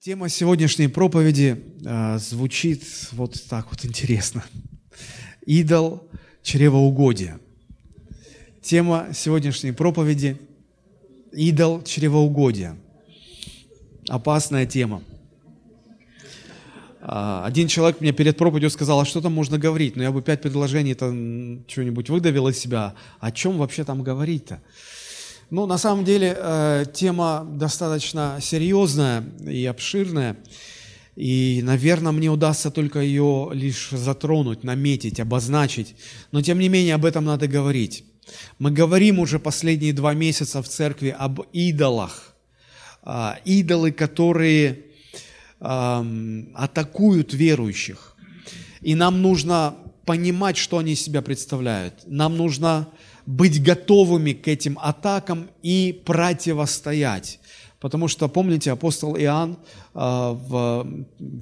Тема сегодняшней проповеди э, звучит вот так вот интересно. Идол чревоугодия. Тема сегодняшней проповеди – идол чревоугодия. Опасная тема. Э, один человек мне перед проповедью сказал, а что там можно говорить? Ну, я бы пять предложений-то что-нибудь выдавил из себя. О чем вообще там говорить-то? Ну, на самом деле, э, тема достаточно серьезная и обширная. И, наверное, мне удастся только ее лишь затронуть, наметить, обозначить. Но, тем не менее, об этом надо говорить. Мы говорим уже последние два месяца в церкви об идолах. Э, идолы, которые атакуют верующих. И нам нужно понимать, что они из себя представляют. Нам нужно быть готовыми к этим атакам и противостоять. Потому что, помните, апостол Иоанн э, в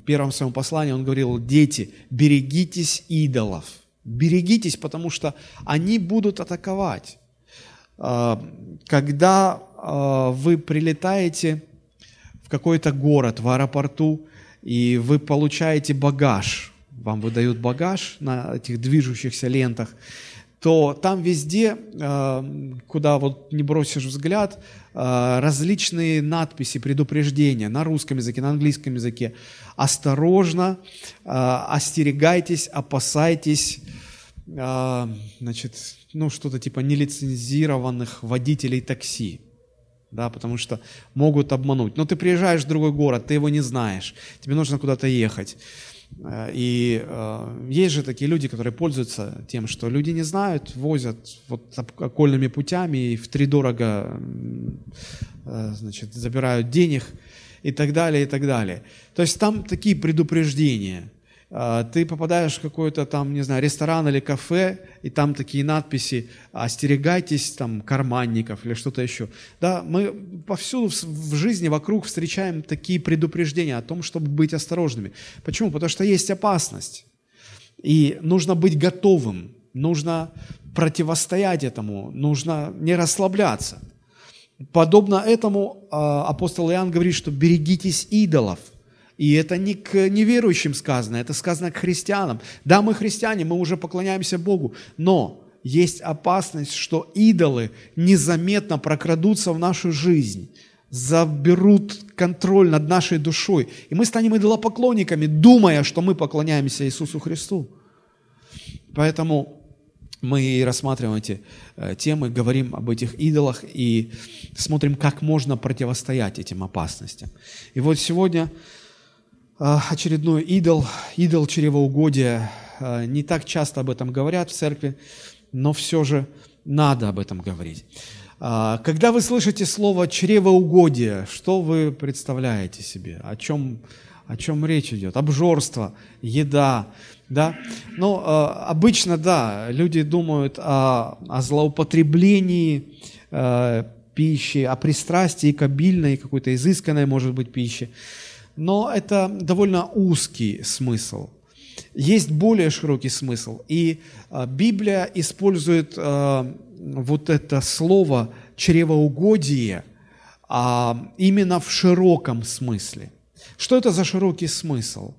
первом своем послании, он говорил, дети, берегитесь идолов. Берегитесь, потому что они будут атаковать. Э, когда э, вы прилетаете в какой-то город, в аэропорту, и вы получаете багаж, вам выдают багаж на этих движущихся лентах, то там везде, э, куда вот не бросишь взгляд, э, различные надписи, предупреждения на русском языке, на английском языке. Осторожно, э, остерегайтесь, опасайтесь, значит, ну, что-то типа нелицензированных водителей такси. Да, потому что могут обмануть. Но ты приезжаешь в другой город, ты его не знаешь, тебе нужно куда-то ехать. Э, и э, есть же такие люди, которые пользуются тем, что люди не знают, возят вот окольными путями и в три дорого э, значит, забирают денег и так далее, и так далее. То есть там такие предупреждения – ты попадаешь в какой-то там, не знаю, ресторан или кафе, и там такие надписи «Остерегайтесь там карманников» или что-то еще. Да, мы повсюду в жизни вокруг встречаем такие предупреждения о том, чтобы быть осторожными. Почему? Потому что есть опасность. И нужно быть готовым, нужно противостоять этому, нужно не расслабляться. Подобно этому а, апостол Иоанн говорит, что берегитесь идолов – и это не к неверующим сказано, это сказано к христианам. Да, мы христиане, мы уже поклоняемся Богу, но есть опасность, что идолы незаметно прокрадутся в нашу жизнь, заберут контроль над нашей душой. И мы станем идолопоклонниками, думая, что мы поклоняемся Иисусу Христу. Поэтому мы и рассматриваем эти э, темы, говорим об этих идолах и смотрим, как можно противостоять этим опасностям. И вот сегодня очередной идол, идол чревоугодия. А, не так часто об этом говорят в церкви, но все же надо об этом говорить. А, когда вы слышите слово чревоугодие, что вы представляете себе? О чем, о чем речь идет? Обжорство, еда, да? Ну, обычно, да, люди думают о, о злоупотреблении пищи, о пристрастии к обильной, какой-то изысканной, может быть, пище но это довольно узкий смысл. Есть более широкий смысл. И а, Библия использует а, вот это слово чревоугодие а, именно в широком смысле. Что это за широкий смысл?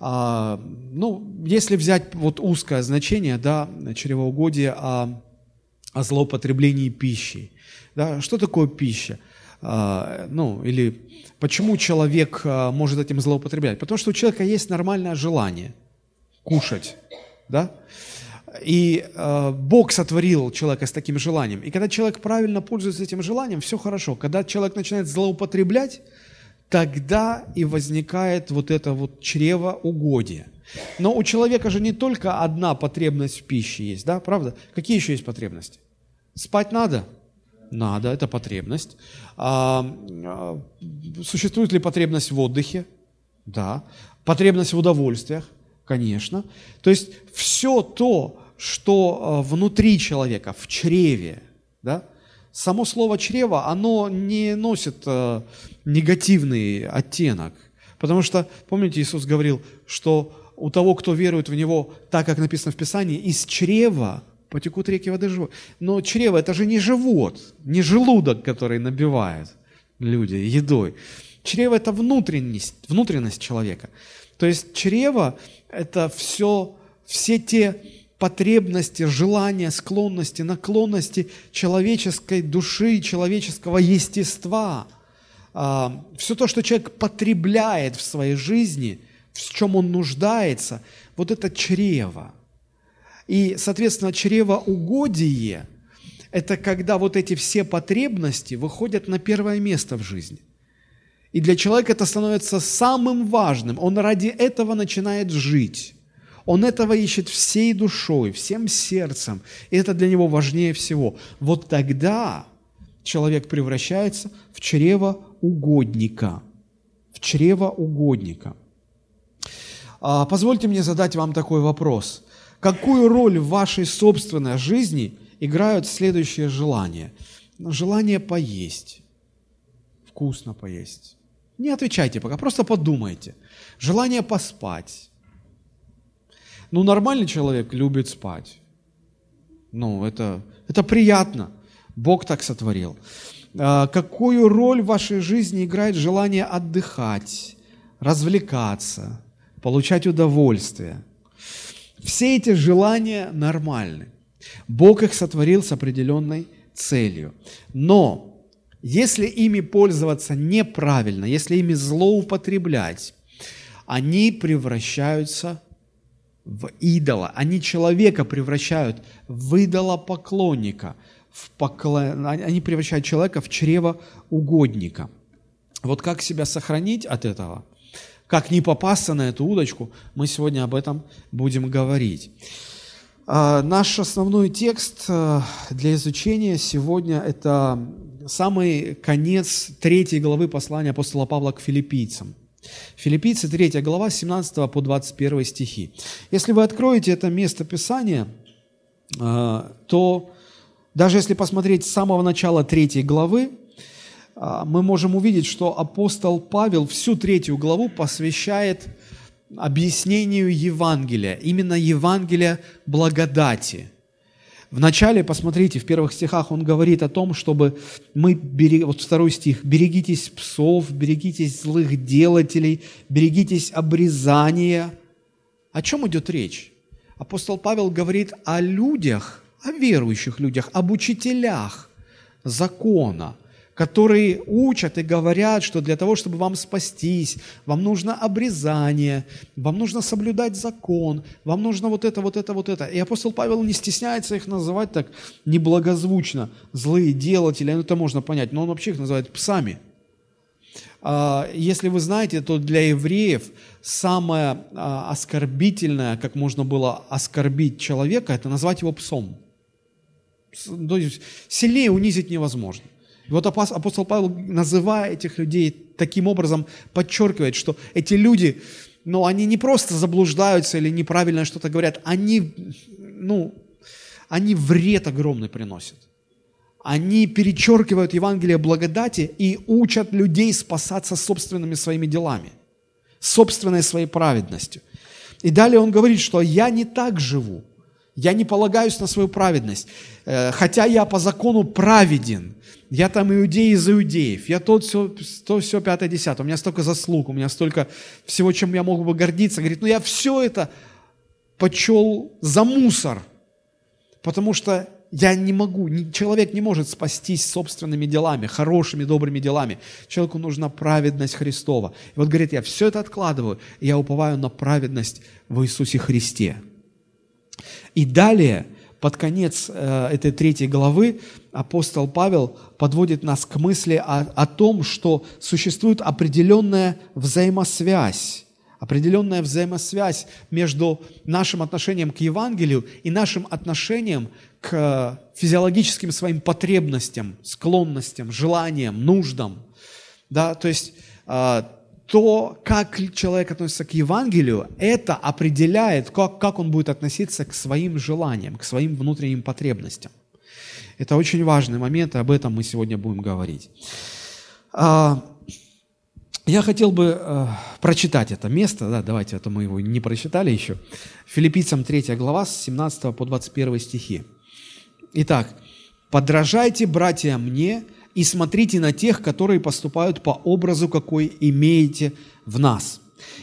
Ну, если взять вот узкое значение, да, чревоугодие о, о злоупотреблении пищей. Да, что такое пища? А, ну, или почему человек а, может этим злоупотреблять? Потому что у человека есть нормальное желание кушать, да? И э, Бог сотворил человека с таким желанием. И когда человек правильно пользуется этим желанием, все хорошо. Когда человек начинает злоупотреблять, тогда и возникает вот это вот чревоугодие. Но у человека же не только одна потребность в пище есть, да, правда? Какие еще есть потребности? Спать надо? Надо, это потребность. А, а, существует ли потребность в отдыхе? Да. Потребность в удовольствиях? Конечно. То есть все то, что а, внутри человека, в чреве, да, само слово чрево, оно не носит а, негативный оттенок. Потому что, помните, Иисус говорил, что у того, кто верует в Него, так как написано в Писании, из чрева потекут реки воды живой. Но чрево – это же не живот, не желудок, который набивает люди едой. Чрево – это внутренность, внутренность человека. То есть чрево – это все, все те потребности, желания, склонности, наклонности человеческой души, человеческого естества. А, все то, что человек потребляет в своей жизни, в чем он нуждается, вот это чрево. И, соответственно, чревоугодие – это когда вот эти все потребности выходят на первое место в жизни. И для человека это становится самым важным. Он ради этого начинает жить. Он этого ищет всей душой, всем сердцем. И это для него важнее всего. Вот тогда человек превращается в чрево угодника. В чрево угодника. А, позвольте мне задать вам такой вопрос. Какую роль в вашей собственной жизни играют следующие желания? Желание поесть, вкусно поесть. Не отвечайте пока, просто подумайте. Желание поспать, ну, нормальный человек любит спать. Ну, это, это приятно. Бог так сотворил. А, какую роль в вашей жизни играет желание отдыхать, развлекаться, получать удовольствие? Все эти желания нормальны. Бог их сотворил с определенной целью. Но если ими пользоваться неправильно, если ими злоупотреблять, они превращаются в идола. Они человека превращают в идолопоклонника. В поклон... Они превращают человека в чрево угодника. Вот как себя сохранить от этого? Как не попасться на эту удочку? Мы сегодня об этом будем говорить. А, наш основной текст э, для изучения сегодня – это самый конец третьей главы послания апостола Павла к филиппийцам – Филиппийцы 3 глава, 17 по 21 стихи. Если вы откроете это место Писания, э, то даже если посмотреть с самого начала третьей главы, мы можем увидеть, что апостол Павел всю третью главу посвящает объяснению Евангелия, именно Евангелия благодати – Вначале, посмотрите, в первых стихах он говорит о том, чтобы мы, берег... вот второй стих, «берегитесь псов, берегитесь злых делателей, берегитесь обрезания». О чем идет речь? Апостол Павел говорит о людях, о верующих людях, об учителях закона – которые учат и говорят, что для того, чтобы вам спастись, вам нужно обрезание, вам нужно соблюдать закон, вам нужно вот это, вот это, вот это. И апостол Павел не стесняется их называть так неблагозвучно, злые делатели, ну это можно понять, но он вообще их называет псами. А, если вы знаете, то для евреев самое а, оскорбительное, как можно было оскорбить человека, это назвать его псом. То есть сильнее унизить невозможно. И вот апостол Павел, называя этих людей таким образом, подчеркивает, что эти люди, ну, они не просто заблуждаются или неправильно что-то говорят, они, ну, они вред огромный приносят. Они перечеркивают Евангелие благодати и учат людей спасаться собственными своими делами, собственной своей праведностью. И далее он говорит, что я не так живу, я не полагаюсь на свою праведность, э, хотя я по закону праведен, я там иудей из иудеев, я тот все, то все пятое, десятое, у меня столько заслуг, у меня столько всего, чем я мог бы гордиться. Говорит, ну я все это почел за мусор, потому что я не могу, человек не может спастись собственными делами, хорошими, добрыми делами. Человеку нужна праведность Христова. И вот говорит, я все это откладываю, и я уповаю на праведность в Иисусе Христе. И далее под конец э, этой третьей главы апостол Павел подводит нас к мысли о, о том, что существует определенная взаимосвязь, определенная взаимосвязь между нашим отношением к Евангелию и нашим отношением к физиологическим своим потребностям, склонностям, желаниям, нуждам. Да, то есть э, то, как человек относится к Евангелию, это определяет, как, как он будет относиться к своим желаниям, к своим внутренним потребностям. Это очень важный момент, и об этом мы сегодня будем говорить. А, я хотел бы э, прочитать это место, да, давайте, а мы его не прочитали еще. Филиппийцам 3 глава с 17 по 21 стихи. Итак, «Подражайте, братья, мне, и смотрите на тех, которые поступают по образу, какой имеете в нас.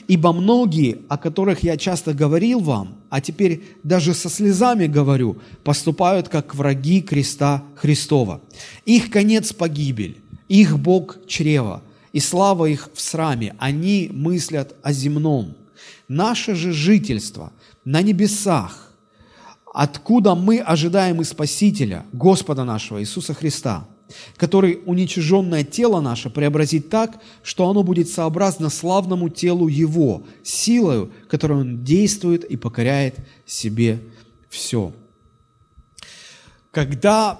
Ибо многие, о которых я часто говорил вам, а теперь даже со слезами говорю, поступают как враги креста Христова. Их конец – погибель, их Бог – чрево, и слава их в сраме. Они мыслят о земном. Наше же жительство на небесах, откуда мы ожидаем и Спасителя, Господа нашего Иисуса Христа – который уничиженное тело наше преобразит так, что оно будет сообразно славному телу Его, силою, которой Он действует и покоряет себе все. Когда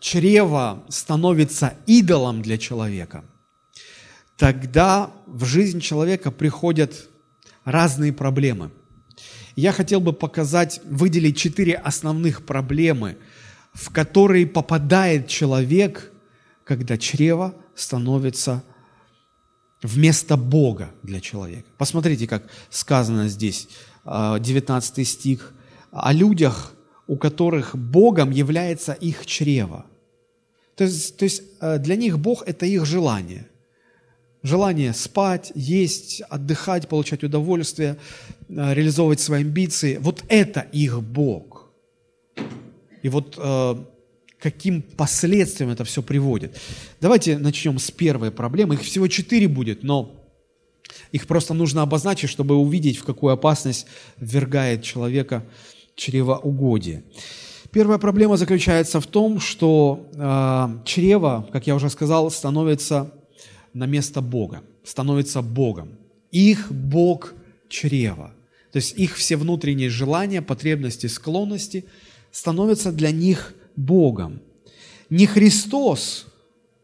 чрево становится идолом для человека, тогда в жизнь человека приходят разные проблемы. Я хотел бы показать, выделить четыре основных проблемы – в который попадает человек, когда чрево становится вместо Бога для человека. Посмотрите, как сказано здесь, 19 а, стих, о людях, у которых Богом является их чрево. То есть, то есть а, для них Бог – это их желание. Желание спать, есть, отдыхать, получать удовольствие, а, реализовывать свои амбиции. Вот это их Бог. И вот э, каким последствиям это все приводит. Давайте начнем с первой проблемы. Их всего четыре будет, но их просто нужно обозначить, чтобы увидеть, в какую опасность ввергает человека чревоугодие. Первая проблема заключается в том, что э, чрево, как я уже сказал, становится на место Бога, становится Богом. Их Бог чрево. То есть их все внутренние желания, потребности, склонности – становится для них Богом. Не Христос,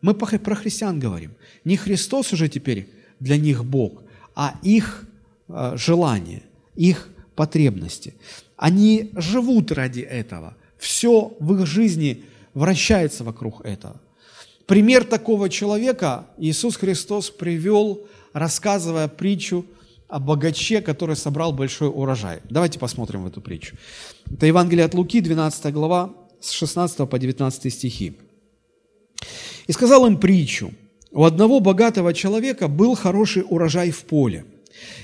мы про христиан говорим, не Христос уже теперь для них Бог, а их э, желания, их потребности. Они живут ради этого. Все в их жизни вращается вокруг этого. Пример такого человека Иисус Христос привел, рассказывая притчу о богаче, который собрал большой урожай. Давайте посмотрим в эту притчу. Это Евангелие от Луки, 12 глава, с 16 по 19 стихи. «И сказал им притчу, у одного богатого человека был хороший урожай в поле,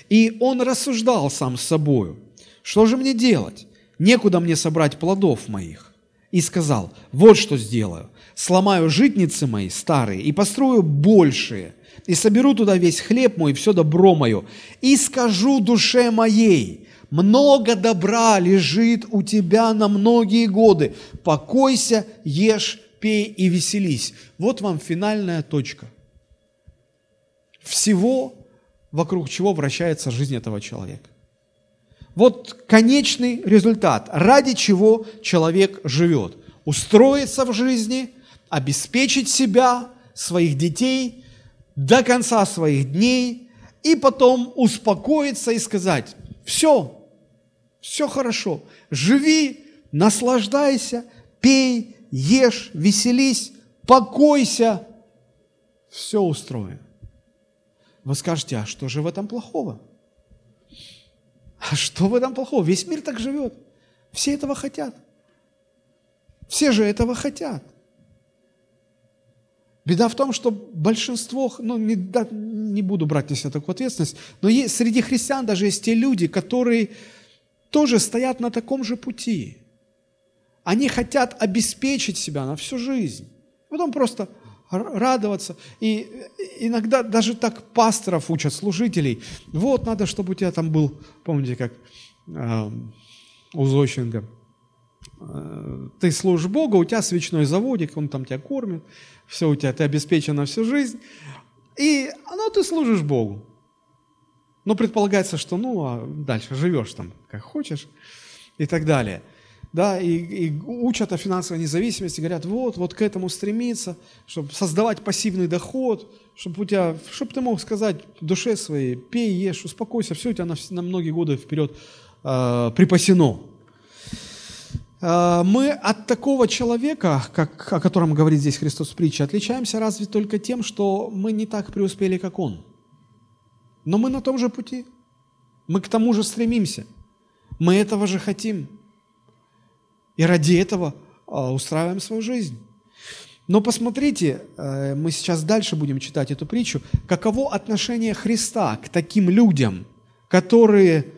и он рассуждал сам с собою, что же мне делать? Некуда мне собрать плодов моих. И сказал, вот что сделаю, сломаю житницы мои старые и построю большие, и соберу туда весь хлеб мой, все добро мое, и скажу душе моей, много добра лежит у тебя на многие годы, покойся, ешь, пей и веселись. Вот вам финальная точка. Всего, вокруг чего вращается жизнь этого человека. Вот конечный результат, ради чего человек живет. Устроиться в жизни, обеспечить себя, своих детей – до конца своих дней и потом успокоиться и сказать, все, все хорошо, живи, наслаждайся, пей, ешь, веселись, покойся, все устроено. Вы скажете, а что же в этом плохого? А что в этом плохого? Весь мир так живет. Все этого хотят. Все же этого хотят. Беда в том, что большинство, ну не, да, не буду брать на себя такую ответственность, но есть, среди христиан даже есть те люди, которые тоже стоят на таком же пути. Они хотят обеспечить себя на всю жизнь. Потом просто радоваться. И иногда даже так пасторов учат, служителей. Вот, надо, чтобы у тебя там был, помните, как э, у Зощенко, ты служишь Богу, у тебя свечной заводик, он там тебя кормит, все у тебя, ты обеспечен на всю жизнь, и ну, ты служишь Богу. Но предполагается, что ну, а дальше живешь там, как хочешь, и так далее. Да, и, и учат о финансовой независимости, говорят, вот, вот к этому стремиться, чтобы создавать пассивный доход, чтобы у тебя, чтобы ты мог сказать душе своей, пей, ешь, успокойся, все у тебя на, на многие годы вперед э, припасено. Э, мы от такого человека, как, о котором говорит здесь Христос в притче, отличаемся разве только тем, что мы не так преуспели, как Он. Но мы на том же пути. Мы к тому же стремимся. Мы этого же хотим. И ради этого э, устраиваем свою жизнь. Но посмотрите, э, мы сейчас дальше будем читать эту притчу, каково отношение Христа к таким людям, которые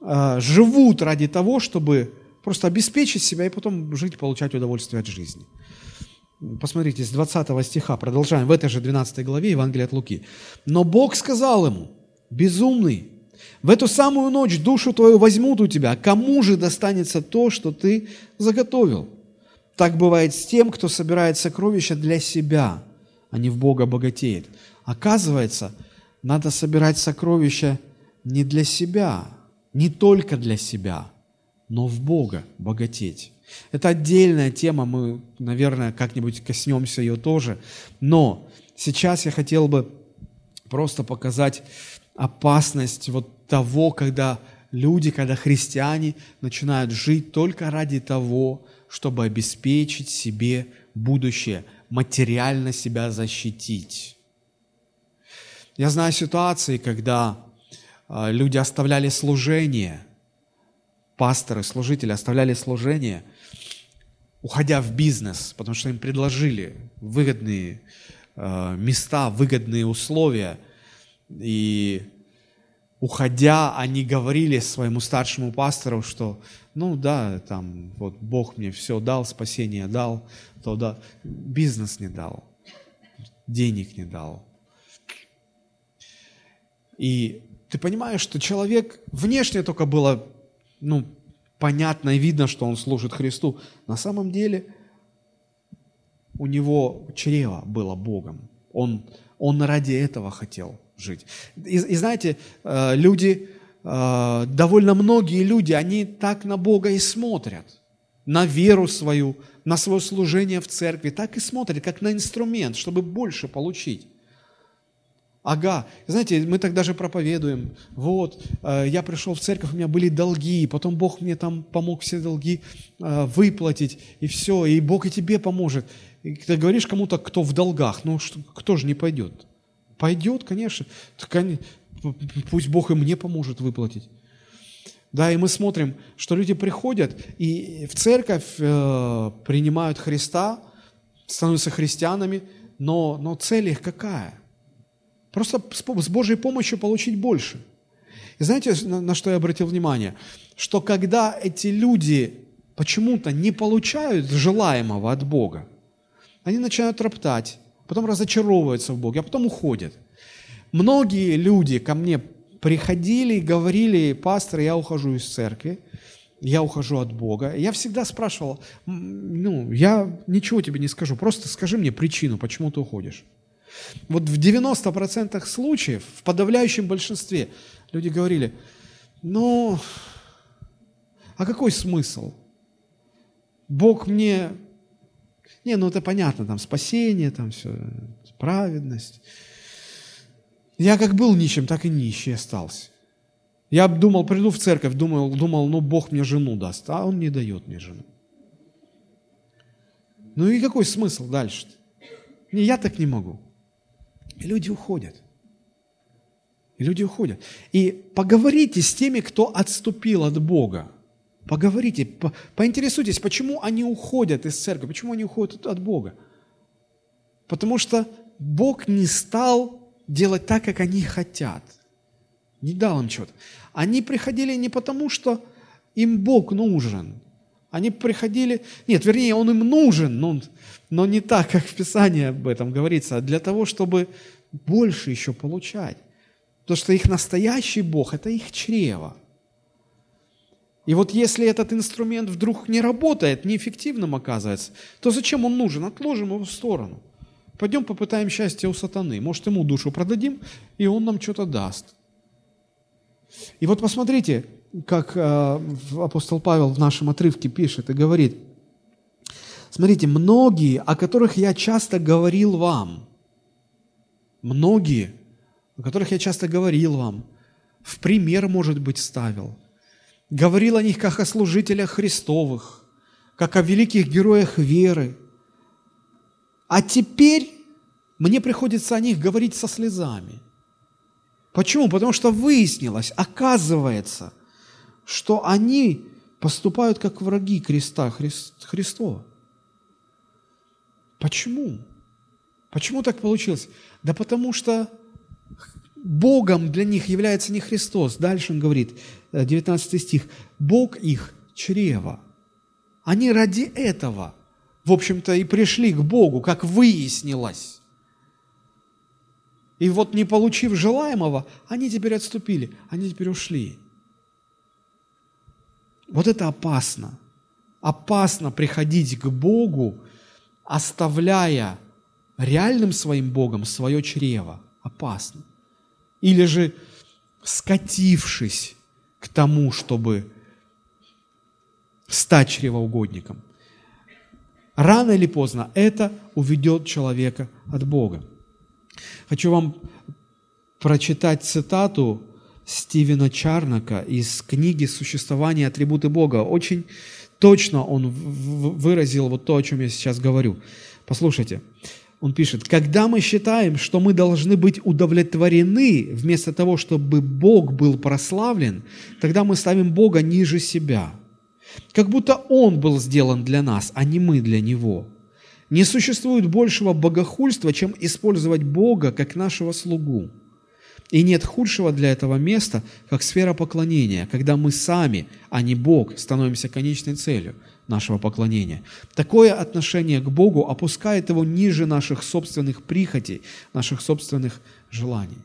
э, живут ради того, чтобы просто обеспечить себя и потом жить, получать удовольствие от жизни. Посмотрите, с 20 стиха, продолжаем, в этой же 12 главе Евангелия от Луки. «Но Бог сказал ему, безумный, в эту самую ночь душу твою возьмут у тебя, кому же достанется то, что ты заготовил?» Так бывает с тем, кто собирает сокровища для себя, а не в Бога богатеет. Оказывается, надо собирать сокровища не для себя, не только для себя, но в Бога богатеть. Это отдельная тема, мы, наверное, как-нибудь коснемся ее тоже. Но сейчас я хотел бы просто показать опасность вот того, когда люди, когда христиане начинают жить только ради того, чтобы обеспечить себе будущее, материально себя защитить. Я знаю ситуации, когда а, люди оставляли служение, пасторы, служители оставляли служение, уходя в бизнес, потому что им предложили выгодные а, места, выгодные условия. И уходя, они говорили своему старшему пастору, что ну да, там вот Бог мне все дал, спасение дал, то да, бизнес не дал, денег не дал. И ты понимаешь, что человек, внешне только было, ну, понятно и видно, что он служит Христу. На самом деле у него чрево было Богом. Он, он ради этого хотел жить. И, и знаете, э, люди, Э, довольно многие люди, они так на Бога и смотрят, на веру свою, на свое служение в церкви, так и смотрят, как на инструмент, чтобы больше получить. Ага, знаете, мы так даже проповедуем, вот, э, я пришел в церковь, у меня были долги, потом Бог мне там помог все долги э, выплатить, и все, и Бог и тебе поможет. И ты говоришь кому-то, кто в долгах, ну что, кто же не пойдет? Пойдет, конечно. Пусть Бог и мне поможет выплатить. Да, и мы смотрим, что люди приходят и в церковь э, принимают Христа, становятся христианами, но, но цель их какая? Просто с, Божьей помощью получить больше. И знаете, на, на что я обратил внимание? Что когда эти люди почему-то не получают желаемого от Бога, они начинают роптать, потом разочаровываются в Боге, а потом уходят. Многие люди ко мне приходили и говорили, пастор, я ухожу из церкви, я ухожу от Бога. Я всегда спрашивал, ну, я ничего тебе не скажу, просто скажи мне причину, почему ты уходишь. Вот в 90% случаев, в подавляющем большинстве, люди говорили, ну, а какой смысл? Бог мне... Не, ну это понятно, там спасение, там все, праведность. Я как был нищим, так и нищий остался. Я думал, приду в церковь, думал, думал, ну Бог мне жену даст, а Он не дает мне жену. Ну и какой смысл дальше? -то? Не, я так не могу. И люди уходят. И люди уходят. И поговорите с теми, кто отступил от Бога. Поговорите, по, поинтересуйтесь, почему они уходят из церкви, почему они уходят от Бога. Потому что Бог не стал делать так, как они хотят. Не дал им чего-то. Они приходили не потому, что им Бог нужен. Они приходили... Нет, вернее, Он им нужен, но, но не так, как в Писании об этом говорится, а для того, чтобы больше еще получать. Потому что их настоящий Бог – это их чрево. И вот если этот инструмент вдруг не работает, неэффективным оказывается, то зачем он нужен? Отложим его в сторону – Пойдем попытаем счастье у сатаны. Может, ему душу продадим, и он нам что-то даст. И вот посмотрите, как э, апостол Павел в нашем отрывке пишет и говорит, смотрите, многие, о которых я часто говорил вам, многие, о которых я часто говорил вам, в пример, может быть, ставил, говорил о них как о служителях Христовых, как о великих героях веры – а теперь мне приходится о них говорить со слезами. Почему? Потому что выяснилось, оказывается, что они поступают как враги креста Христова. Почему? Почему так получилось? Да потому что Богом для них является не Христос. Дальше он говорит, 19 стих, Бог их чрево. Они ради этого, в общем-то, и пришли к Богу, как выяснилось. И вот не получив желаемого, они теперь отступили, они теперь ушли. Вот это опасно. Опасно приходить к Богу, оставляя реальным своим Богом свое чрево. Опасно. Или же скатившись к тому, чтобы стать чревоугодником. Рано или поздно это уведет человека от Бога. Хочу вам прочитать цитату Стивена Чарнака из книги «Существование атрибуты Бога». Очень точно он выразил вот то, о чем я сейчас говорю. Послушайте, он пишет, когда мы считаем, что мы должны быть удовлетворены вместо того, чтобы Бог был прославлен, тогда мы ставим Бога ниже себя. Как будто Он был сделан для нас, а не мы для Него. Не существует большего богохульства, чем использовать Бога как нашего слугу. И нет худшего для этого места, как сфера поклонения, когда мы сами, а не Бог, становимся конечной целью нашего поклонения. Такое отношение к Богу опускает его ниже наших собственных прихотей, наших собственных желаний.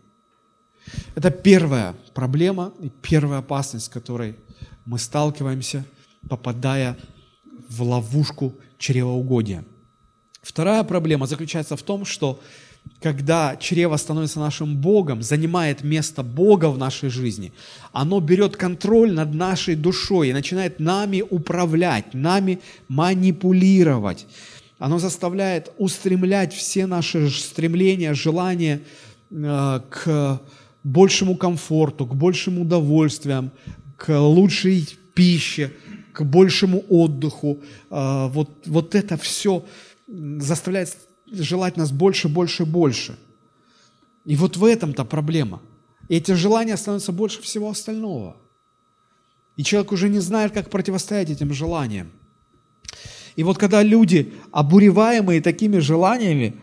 Это первая проблема и первая опасность, с которой мы сталкиваемся, попадая в ловушку чревоугодия. Вторая проблема заключается в том, что когда чрево становится нашим Богом, занимает место Бога в нашей жизни, оно берет контроль над нашей душой и начинает нами управлять, нами манипулировать. Оно заставляет устремлять все наши стремления, желания э, к большему комфорту, к большим удовольствиям, к лучшей пище, к большему отдыху. Э, вот, вот это все заставляет желать нас больше, больше, больше. И вот в этом-то проблема. И эти желания становятся больше всего остального. И человек уже не знает, как противостоять этим желаниям. И вот когда люди, обуреваемые такими желаниями,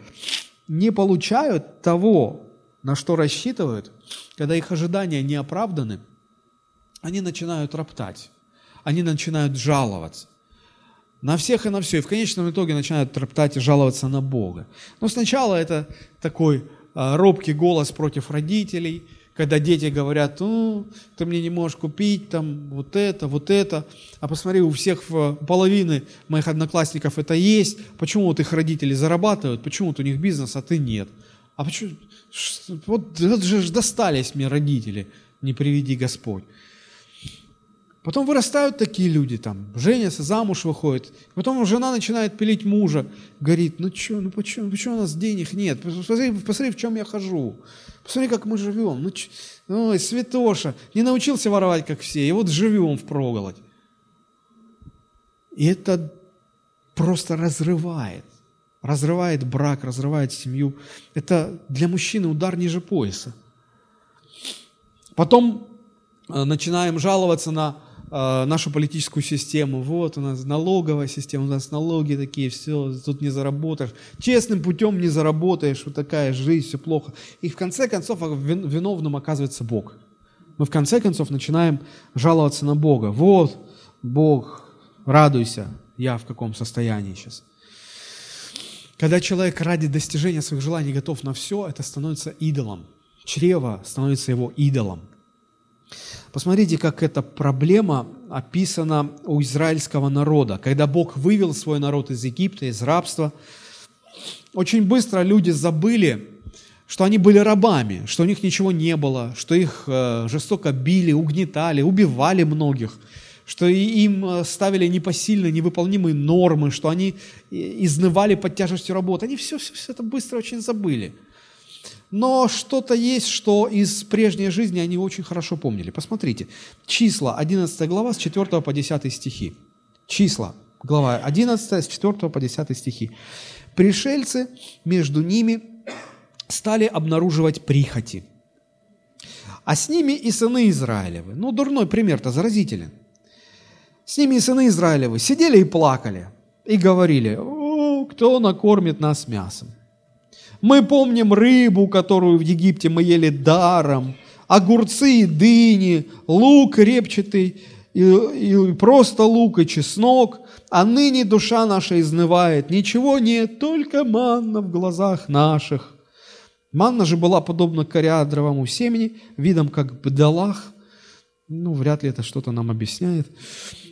не получают того, на что рассчитывают, когда их ожидания не оправданы, они начинают роптать, они начинают жаловаться на всех и на все. И в конечном итоге начинают троптать и жаловаться на Бога. Но сначала это такой а, робкий голос против родителей, когда дети говорят, ну, ты мне не можешь купить там вот это, вот это. А посмотри, у всех в половины моих одноклассников это есть. Почему вот их родители зарабатывают, почему вот у них бизнес, а ты нет? А почему? Вот, вот же достались мне родители, не приведи Господь. Потом вырастают такие люди, там, женятся, замуж выходят. Потом жена начинает пилить мужа. Говорит, ну что, ну почему, почему у нас денег нет? Посмотри, посмотри, в чем я хожу. Посмотри, как мы живем. Ну, ч... Ой, святоша, не научился воровать, как все, и вот живем в проголодь. И это просто разрывает. Разрывает брак, разрывает семью. Это для мужчины удар ниже пояса. Потом э, начинаем жаловаться на э, нашу политическую систему. Вот у нас налоговая система, у нас налоги такие, все, тут не заработаешь. Честным путем не заработаешь, вот такая жизнь, все плохо. И в конце концов виновным оказывается Бог. Мы в конце концов начинаем жаловаться на Бога. Вот, Бог, радуйся, я в каком состоянии сейчас. Когда человек ради достижения своих желаний готов на все, это становится идолом. Чрево становится его идолом. Посмотрите, как эта проблема описана у израильского народа. Когда Бог вывел свой народ из Египта, из рабства, очень быстро люди забыли, что они были рабами, что у них ничего не было, что их э, жестоко били, угнетали, убивали многих, что им э, ставили непосильные, невыполнимые нормы, что они э, изнывали под тяжестью работы. Они все, все, все это быстро очень забыли – но что-то есть, что из прежней жизни они очень хорошо помнили. Посмотрите, числа, 11 глава, с 4 по 10 стихи. Числа, глава 11, с 4 по 10 стихи. Пришельцы между ними стали обнаруживать прихоти. А с ними и сыны Израилевы. Ну, дурной пример-то заразителен. С ними и сыны Израилевы сидели и плакали, и говорили, кто накормит нас мясом? Мы помним рыбу, которую в Египте мы ели даром, огурцы и дыни, лук репчатый, и, и просто лук и чеснок, а ныне душа наша изнывает. Ничего нет, только манна в глазах наших. Манна же была подобна кориадровому семени, видом как бдалах. Ну, вряд ли это что-то нам объясняет.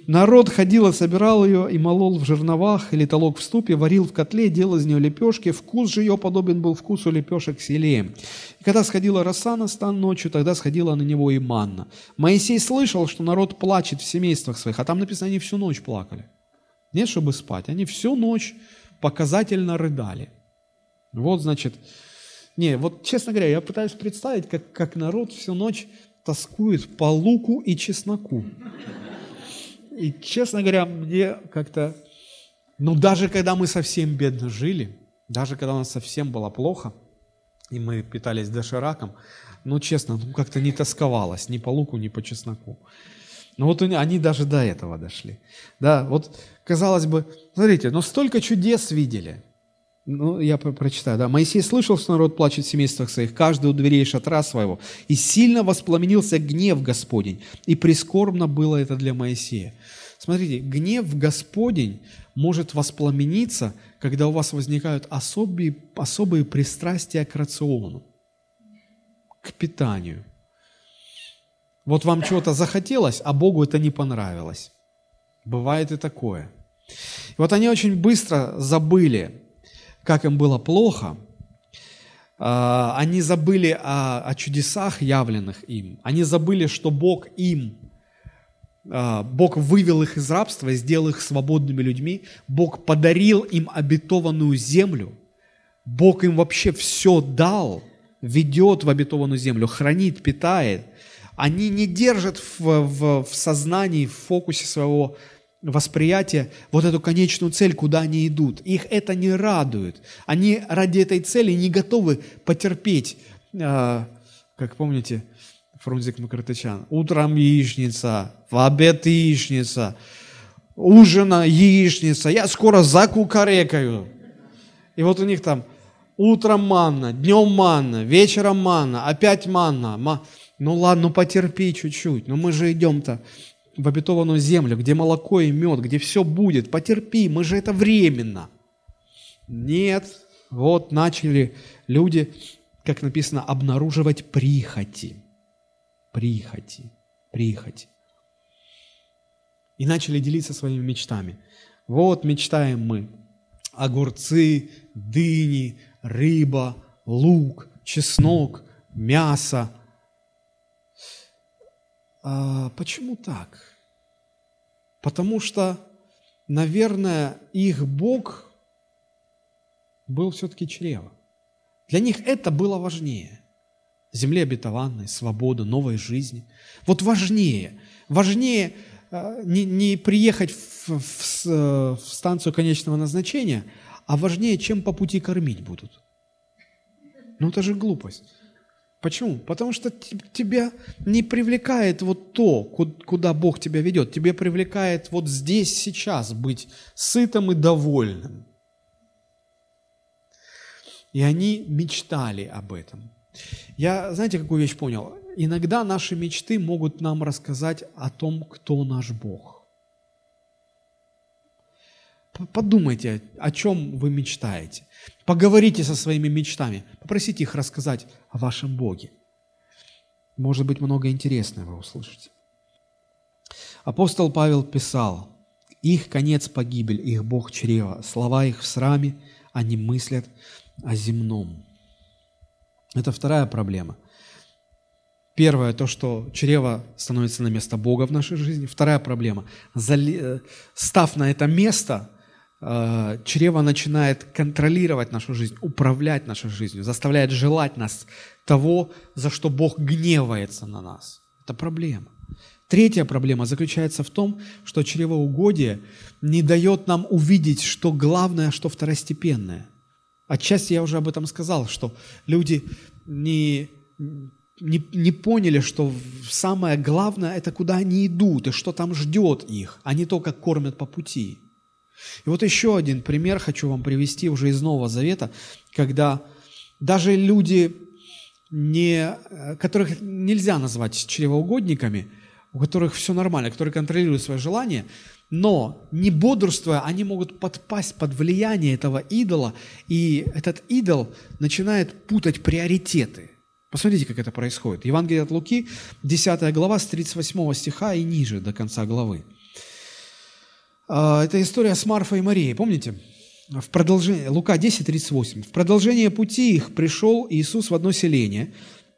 Народ ходил и собирал ее, и молол в жерновах, или толок в ступе, варил в котле, делал из нее лепешки. Вкус же ее подобен был вкусу лепешек с елеем. И когда сходила роса на стан ночью, тогда сходила на него и манна. Моисей слышал, что народ плачет в семействах своих, а там написано, они всю ночь плакали. Нет, чтобы спать, они всю ночь показательно рыдали. Вот, значит, не, вот, честно говоря, я пытаюсь представить, как, как народ всю ночь тоскует по луку и чесноку. И, честно говоря, мне как-то, ну, даже когда мы совсем бедно жили, даже когда у нас совсем было плохо, и мы питались дошираком, ну, честно, ну, как-то не тосковалось ни по луку, ни по чесноку. Но вот они даже до этого дошли. Да, вот, казалось бы, смотрите, но столько чудес видели – ну, я прочитаю, да. Моисей слышал, что народ плачет в семействах своих, каждый у дверей шатра своего, и сильно воспламенился гнев Господень, и прискорбно было это для Моисея. Смотрите, гнев Господень может воспламениться, когда у вас возникают особые, особые пристрастия к рациону, к питанию. Вот вам чего-то захотелось, а Богу это не понравилось. Бывает и такое. И вот они очень быстро забыли как им было плохо, а, они забыли о, о чудесах, явленных им. Они забыли, что Бог им, а, Бог вывел их из рабства сделал их свободными людьми. Бог подарил им обетованную землю. Бог им вообще все дал, ведет в обетованную землю, хранит, питает. Они не держат в, в, в сознании, в фокусе своего восприятие, вот эту конечную цель, куда они идут. Их это не радует. Они ради этой цели не готовы потерпеть, э, как помните, Фрунзик Макартычан, утром яичница, в обед яичница, ужина яичница, я скоро закукарекаю. И вот у них там утром манна, днем манна, вечером манна, опять манна. Ну ладно, потерпи чуть-чуть, но мы же идем-то в обетованную землю, где молоко и мед, где все будет. Потерпи, мы же это временно. Нет, вот начали люди, как написано, обнаруживать прихоти. Прихоти, прихоти. И начали делиться своими мечтами. Вот мечтаем мы. Огурцы, дыни, рыба, лук, чеснок, мясо – а, почему так? Потому что, наверное, их Бог был все-таки чрево. Для них это было важнее. Земле обетованной, свобода, новой жизни. Вот важнее. Важнее а, не, не приехать в, в, в станцию конечного назначения, а важнее, чем по пути кормить будут. Ну это же глупость. Почему? Потому что тебя не привлекает вот то, куда Бог тебя ведет. Тебе привлекает вот здесь, сейчас быть сытым и довольным. И они мечтали об этом. Я, знаете, какую вещь понял? Иногда наши мечты могут нам рассказать о том, кто наш Бог. Подумайте, о чем вы мечтаете. Поговорите со своими мечтами. Попросите их рассказать о вашем Боге. Может быть, много интересного вы услышите. Апостол Павел писал, «Их конец – погибель, их Бог – чрево, слова их в сраме, они мыслят о земном». Это вторая проблема. Первое, то, что чрево становится на место Бога в нашей жизни. Вторая проблема. Э, став на это место, Э, чрево начинает контролировать нашу жизнь, управлять нашей жизнью, заставляет желать нас того, за что Бог гневается на нас. Это проблема. Третья проблема заключается в том, что чревоугодие не дает нам увидеть, что главное, что второстепенное. Отчасти я уже об этом сказал, что люди не, не, не поняли, что самое главное – это куда они идут и что там ждет их, а не то, как кормят по пути – И вот еще один пример хочу вам привести уже из Нового Завета, когда даже люди, не, которых нельзя назвать чревоугодниками, у которых все нормально, которые контролируют свои желания, но не бодрствуя, они могут подпасть под влияние этого идола, и этот идол начинает путать приоритеты. Посмотрите, как это происходит. Евангелие от Луки, 10 глава, с 38 стиха и ниже до конца главы. А, это история с Марфой и Марией, помните? В продолжение, Лука 10, 38. В продолжение пути их пришел Иисус в одно селение.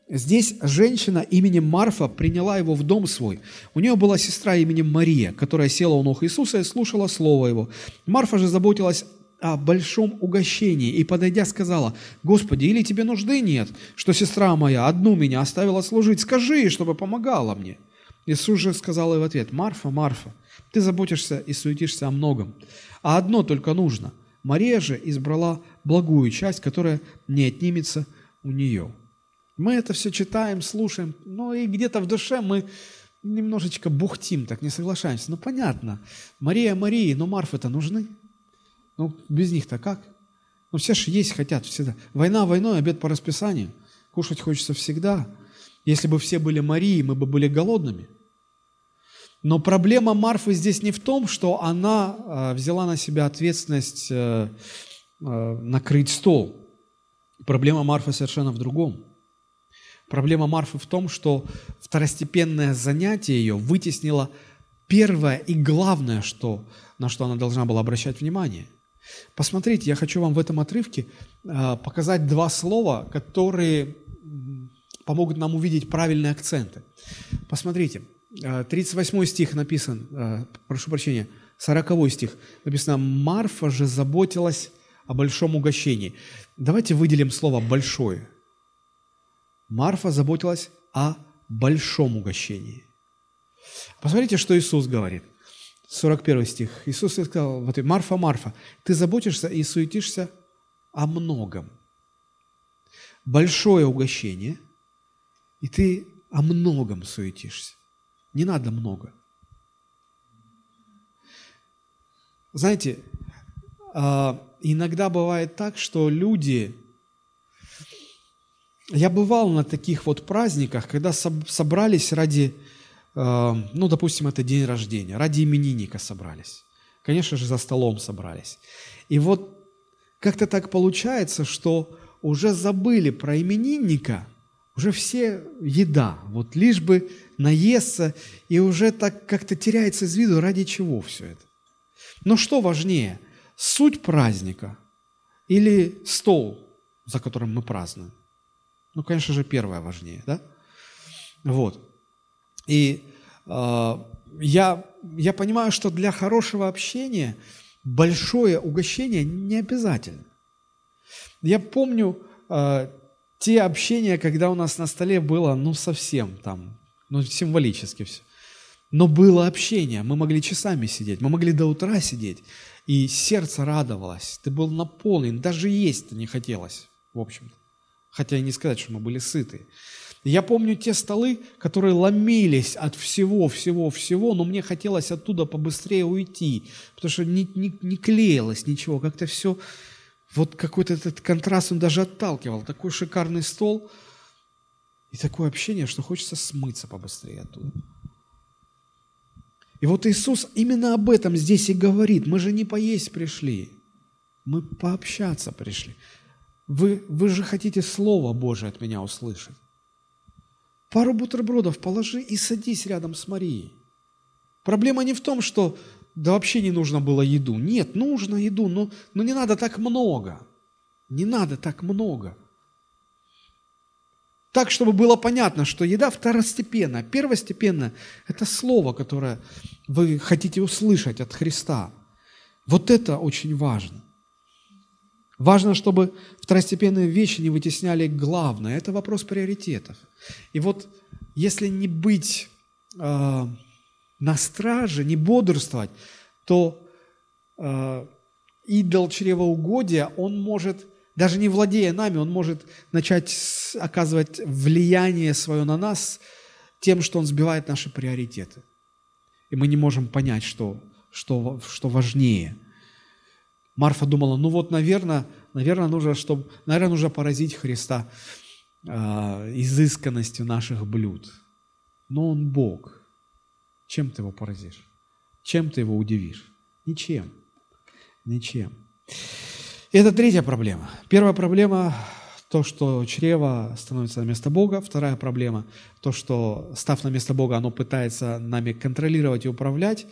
Здесь женщина именем Марфа приняла его в дом свой. У нее была сестра именем Мария, которая села у ног Иисуса и слушала слово его. Марфа же заботилась о большом угощении и, подойдя, сказала, «Господи, или тебе нужды нет, что сестра моя одну меня оставила служить? Скажи, чтобы помогала мне». Иисус же сказал ей в ответ, «Марфа, Марфа, ты заботишься и суетишься о многом, а одно только нужно. Мария же избрала благую часть, которая не отнимется у нее». Мы это все читаем, слушаем, но и где-то в душе мы немножечко бухтим, так не соглашаемся. Ну, понятно, Мария Марии, но Марфы-то нужны. Ну, без них-то как? Ну, все же есть хотят всегда. Война войной, обед по расписанию. Кушать хочется всегда. Если бы все были Марии, мы бы были голодными. Но проблема Марфы здесь не в том, что она э, взяла на себя ответственность э, э, накрыть стол. Проблема Марфы совершенно в другом. Проблема Марфы в том, что второстепенное занятие ее вытеснило первое и главное, что, на что она должна была обращать внимание. Посмотрите, я хочу вам в этом отрывке показать два слова, которые помогут нам увидеть правильные акценты. Посмотрите, 38 э, стих написан, э, прошу прощения, 40 стих написано, Марфа же заботилась о большом угощении. Давайте выделим слово «большое». Марфа заботилась о большом угощении. Посмотрите, что Иисус говорит. 41 стих. Иисус сказал, Марфа, Марфа, ты заботишься и суетишься о многом. Большое угощение, и ты о многом суетишься. Не надо много. Знаете, а, иногда бывает так, что люди... Я бывал на таких вот праздниках, когда собрались ради, а, ну, допустим, это день рождения, ради именинника собрались. Конечно же, за столом собрались. И вот как-то так получается, что уже забыли про именинника – уже все еда, вот лишь бы наесться, и уже так как-то теряется из виду, ради чего все это. Но что важнее, суть праздника или стол, за которым мы празднуем? Ну, конечно же, первое важнее, да? Вот. И э, я, я понимаю, что для хорошего общения большое угощение не обязательно. Я помню, э, те общения, когда у нас на столе было, ну, совсем там, ну, символически все. Но было общение, мы могли часами сидеть, мы могли до утра сидеть, и сердце радовалось, ты был наполнен, даже есть-то не хотелось, в общем-то. Хотя и не сказать, что мы были сыты. Я помню те столы, которые ломились от всего, всего, всего, но мне хотелось оттуда побыстрее уйти, потому что не, не, не клеилось ничего, как-то все вот какой-то этот контраст он даже отталкивал. Такой шикарный стол и такое общение, что хочется смыться побыстрее оттуда. И вот Иисус именно об этом здесь и говорит. Мы же не поесть пришли, мы пообщаться пришли. Вы, вы же хотите Слово Божие от меня услышать. Пару бутербродов положи и садись рядом с Марией. Проблема не в том, что да вообще не нужно было еду. Нет, нужно еду, но, но не надо так много. Не надо так много. Так, чтобы было понятно, что еда второстепенная. Первостепенная – это слово, которое вы хотите услышать от Христа. Вот это очень важно. Важно, чтобы второстепенные вещи не вытесняли главное. Это вопрос приоритетов. И вот если не быть э, на страже, не бодрствовать, то э, идол чревоугодия, он может, даже не владея нами, он может начать оказывать влияние свое на нас тем, что он сбивает наши приоритеты. И мы не можем понять, что, что, что важнее. Марфа думала, ну вот, наверное, наверное, нужно, чтобы, наверное, нужно поразить Христа э, изысканностью наших блюд. Но Он Бог. Чем ты его поразишь? Чем ты его удивишь? Ничем. Ничем. И это третья проблема. Первая проблема – то, что чрево становится на место Бога. Вторая проблема – то, что, став на место Бога, оно пытается нами контролировать и управлять,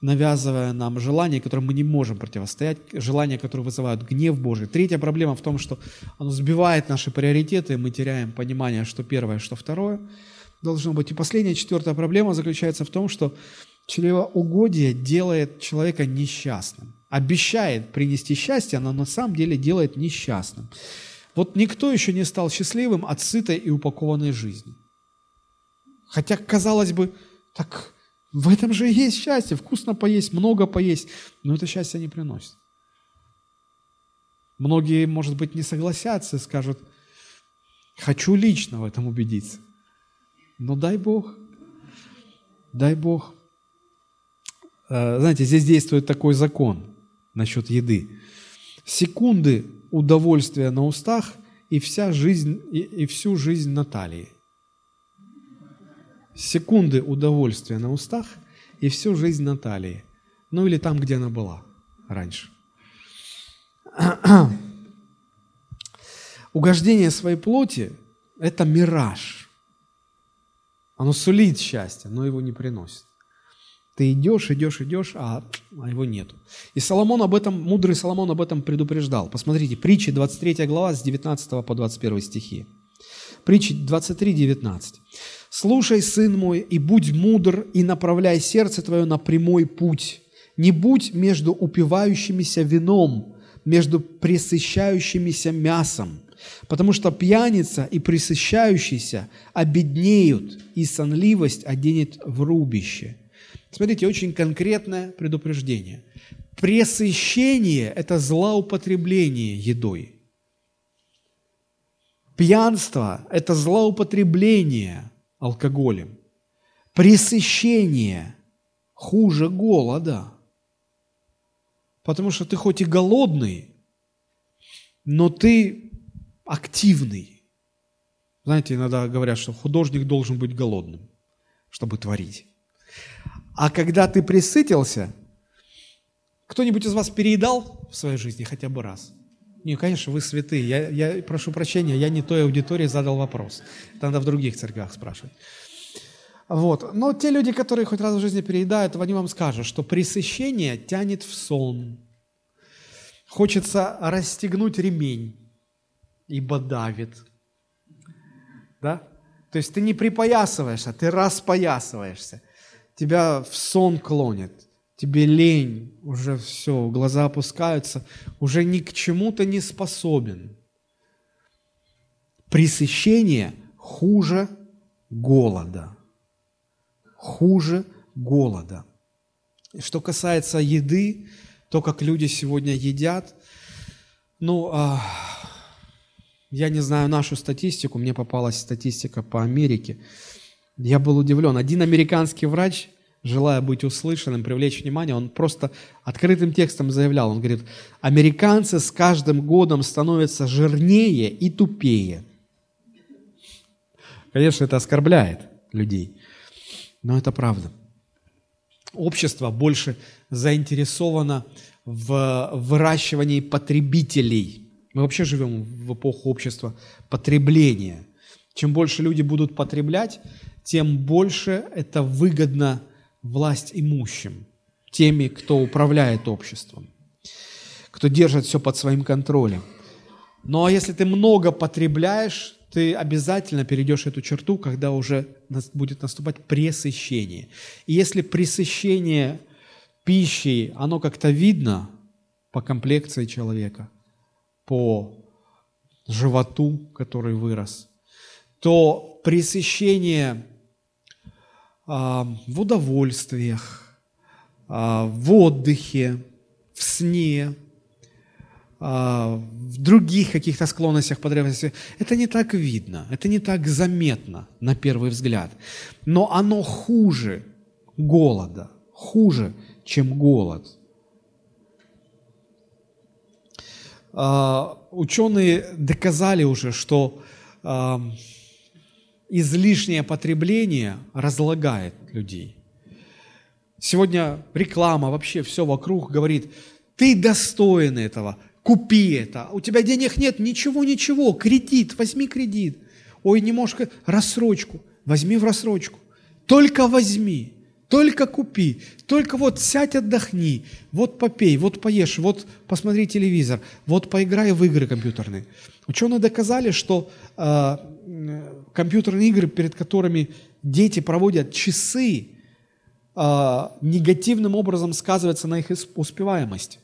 навязывая нам желания, которым мы не можем противостоять, желания, которые вызывают гнев Божий. Третья проблема в том, что оно сбивает наши приоритеты, и мы теряем понимание, что первое, что второе должно быть. И последняя, четвертая проблема заключается в том, что чревоугодие делает человека несчастным обещает принести счастье, но на самом деле делает несчастным. Вот никто еще не стал счастливым от сытой и упакованной жизни. Хотя, казалось бы, так в этом же и есть счастье. Вкусно поесть, много поесть, но это счастье не приносит. Многие, может быть, не согласятся и скажут, хочу лично в этом убедиться. Но дай Бог, дай Бог. Э, знаете, здесь действует такой закон насчет еды. Секунды удовольствия на устах и вся жизнь, и, и всю жизнь Натальи. Секунды удовольствия на устах и всю жизнь Натальи. Ну или там, где она была раньше. Угождение своей плоти – это мираж. Оно сулит счастье, но его не приносит. Ты идешь, идешь, идешь, а, а его нету. И Соломон об этом, мудрый Соломон об этом предупреждал. Посмотрите, притчи 23 глава с 19 по 21 стихи. Притчи 23, 19. «Слушай, сын мой, и будь мудр, и направляй сердце твое на прямой путь. Не будь между упивающимися вином, между пресыщающимися мясом, потому что пьяница и пресыщающийся обеднеют, и сонливость оденет в рубище». Смотрите, очень конкретное предупреждение. Пресыщение – это злоупотребление едой. Пьянство – это злоупотребление алкоголем. Пресыщение хуже голода. Потому что ты хоть и голодный, но ты активный. Знаете, иногда говорят, что художник должен быть голодным, чтобы творить. А когда ты присытился, кто-нибудь из вас переедал в своей жизни хотя бы раз? Не, конечно, вы святые. Я, я прошу прощения, я не той аудитории задал вопрос. Это надо в других церквях спрашивать. Вот. Но те люди, которые хоть раз в жизни переедают, они вам скажут, что пресыщение тянет в сон. Хочется расстегнуть ремень, ибо давит. Да? То есть ты не припоясываешься, ты распоясываешься тебя в сон клонит, тебе лень, уже все, глаза опускаются, уже ни к чему-то не способен. Пресыщение хуже голода. Хуже голода. Что касается еды, то, как люди сегодня едят, ну, а, я не знаю нашу статистику, мне попалась статистика по Америке. Я был удивлен. Один американский врач, желая быть услышанным, привлечь внимание, он просто открытым текстом заявлял, он говорит, американцы с каждым годом становятся жирнее и тупее. Конечно, это оскорбляет людей, но это правда. Общество больше заинтересовано в выращивании потребителей. Мы вообще живем в эпоху общества потребления. Чем больше люди будут потреблять, тем больше это выгодно власть имущим, теми, кто управляет обществом, кто держит все под своим контролем. Но ну, а если ты много потребляешь, ты обязательно перейдешь эту черту, когда уже будет наступать пресыщение. И если пресыщение пищей, оно как-то видно по комплекции человека, по животу, который вырос, то пресыщение в удовольствиях, а, в отдыхе, в сне, а, в других каких-то склонностях, потребностях, это не так видно, это не так заметно на первый взгляд. Но оно хуже голода, хуже, чем голод. ученые доказали уже, что излишнее потребление разлагает людей. Сегодня реклама, вообще все вокруг говорит, ты достоин этого, купи это. У тебя денег нет, ничего, ничего, кредит, возьми кредит. Ой, не можешь, рассрочку, возьми в рассрочку. Только возьми, только купи, только вот сядь, отдохни, вот попей, вот поешь, вот посмотри телевизор, вот поиграй в игры компьютерные. Ученые доказали, что э, компьютерные игры, перед которыми дети проводят часы, э, негативным образом сказывается на их успеваемости.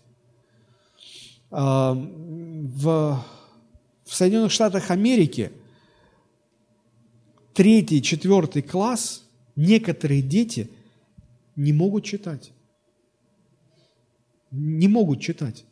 Э, в, Соединенных Штатах Америки третий, четвертый класс некоторые дети не могут читать. Не могут читать.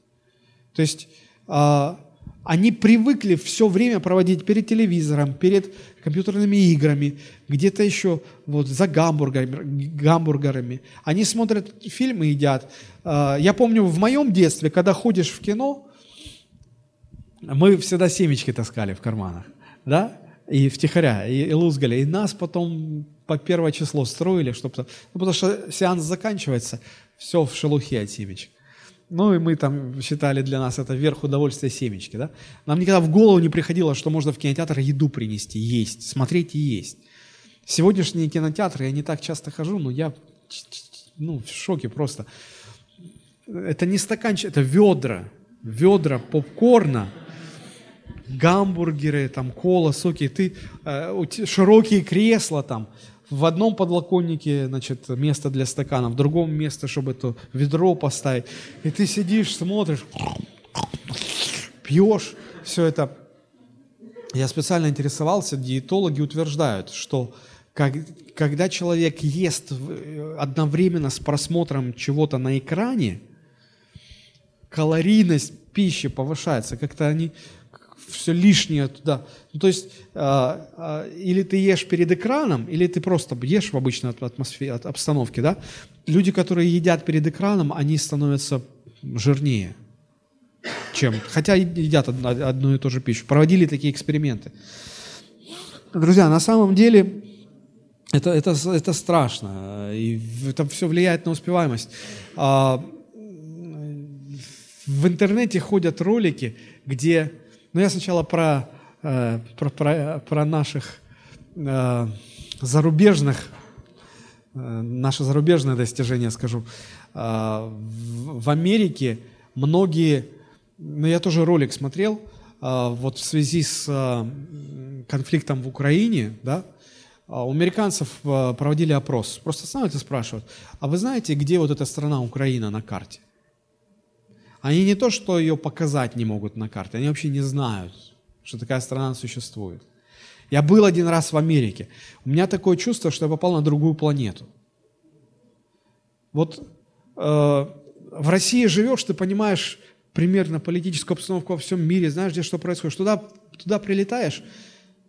То есть э, они привыкли все время проводить перед телевизором, перед компьютерными играми, где-то еще вот за гамбургерами. гамбургерами. Они смотрят фильмы, едят. А, я помню, в моем детстве, когда ходишь в кино, мы всегда семечки таскали в карманах, да, и втихаря, и, и лузгали. И нас потом по первое число строили, чтобы, ну, потому что сеанс заканчивается, все в шелухе от семечек. Ну и мы там считали для нас это верх удовольствия семечки. Да? Нам никогда в голову не приходило, что можно в кинотеатр еду принести, есть, смотреть и есть. Сегодняшние кинотеатры, я не так часто хожу, но я ну, в шоке просто. Это не стаканчик, это ведра, ведра попкорна, гамбургеры, там, кола, соки, ты, э, широкие кресла там, в одном подлоконнике, значит, место для стакана, в другом место, чтобы это ведро поставить. И ты сидишь, смотришь, пьешь все это. Я специально интересовался, диетологи утверждают, что как, когда человек ест одновременно с просмотром чего-то на экране, калорийность пищи повышается. Как-то они все лишнее туда. Ну, то есть, а, а, или ты ешь перед экраном, или ты просто ешь в обычной атмосфере, обстановке, да? Люди, которые едят перед экраном, они становятся жирнее, чем, хотя едят одну и ту же пищу. Проводили такие эксперименты. Друзья, на самом деле это, это, это страшно, и это все влияет на успеваемость. А, в интернете ходят ролики, где но я сначала про, э, про, про, про наших э, зарубежных, э, наши зарубежные достижения скажу. В Америке многие, ну я тоже ролик смотрел, вот в связи с конфликтом в Украине, да, у американцев проводили опрос. Просто становятся спрашивают, а вы знаете, где вот эта страна Украина на карте? Они не то, что ее показать не могут на карте, они вообще не знают, что такая страна существует. Я был один раз в Америке. У меня такое чувство, что я попал на другую планету. Вот э, в России живешь, ты понимаешь примерно политическую обстановку во всем мире, знаешь, где что происходит. Туда, туда прилетаешь,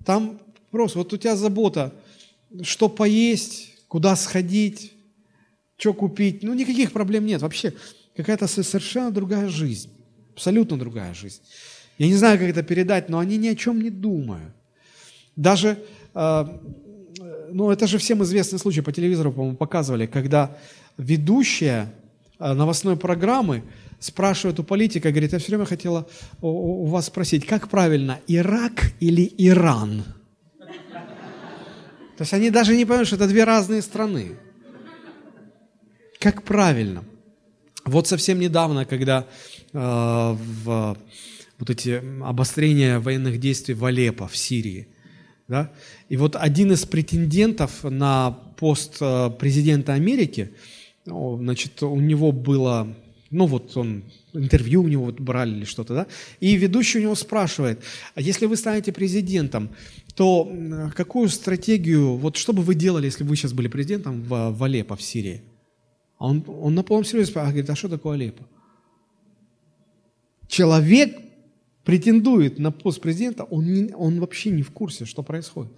там просто, вот у тебя забота, что поесть, куда сходить, что купить. Ну, никаких проблем нет. Вообще, какая-то совершенно другая жизнь, абсолютно другая жизнь. Я не знаю, как это передать, но они ни о чем не думают. Даже, э, ну это же всем известный случай, по телевизору, по-моему, показывали, когда ведущая э, новостной программы спрашивает у политика, говорит, я все время хотела у вас спросить, как правильно, Ирак или Иран? То есть они даже не понимают, что это две разные страны. Как правильно? Вот совсем недавно, когда э, в, вот эти обострения военных действий в Алеппо, в Сирии, да, и вот один из претендентов на пост э, президента Америки, значит, у него было, ну вот он, интервью у него вот брали или что-то, да, и ведущий у него спрашивает, а если вы станете президентом, то какую стратегию, вот что бы вы делали, если бы вы сейчас были президентом в, в Алеппо, в Сирии? А он, он на полном серьезе говорит, а что такое Алеппо? Человек претендует на пост президента, он, не, он вообще не в курсе, что происходит.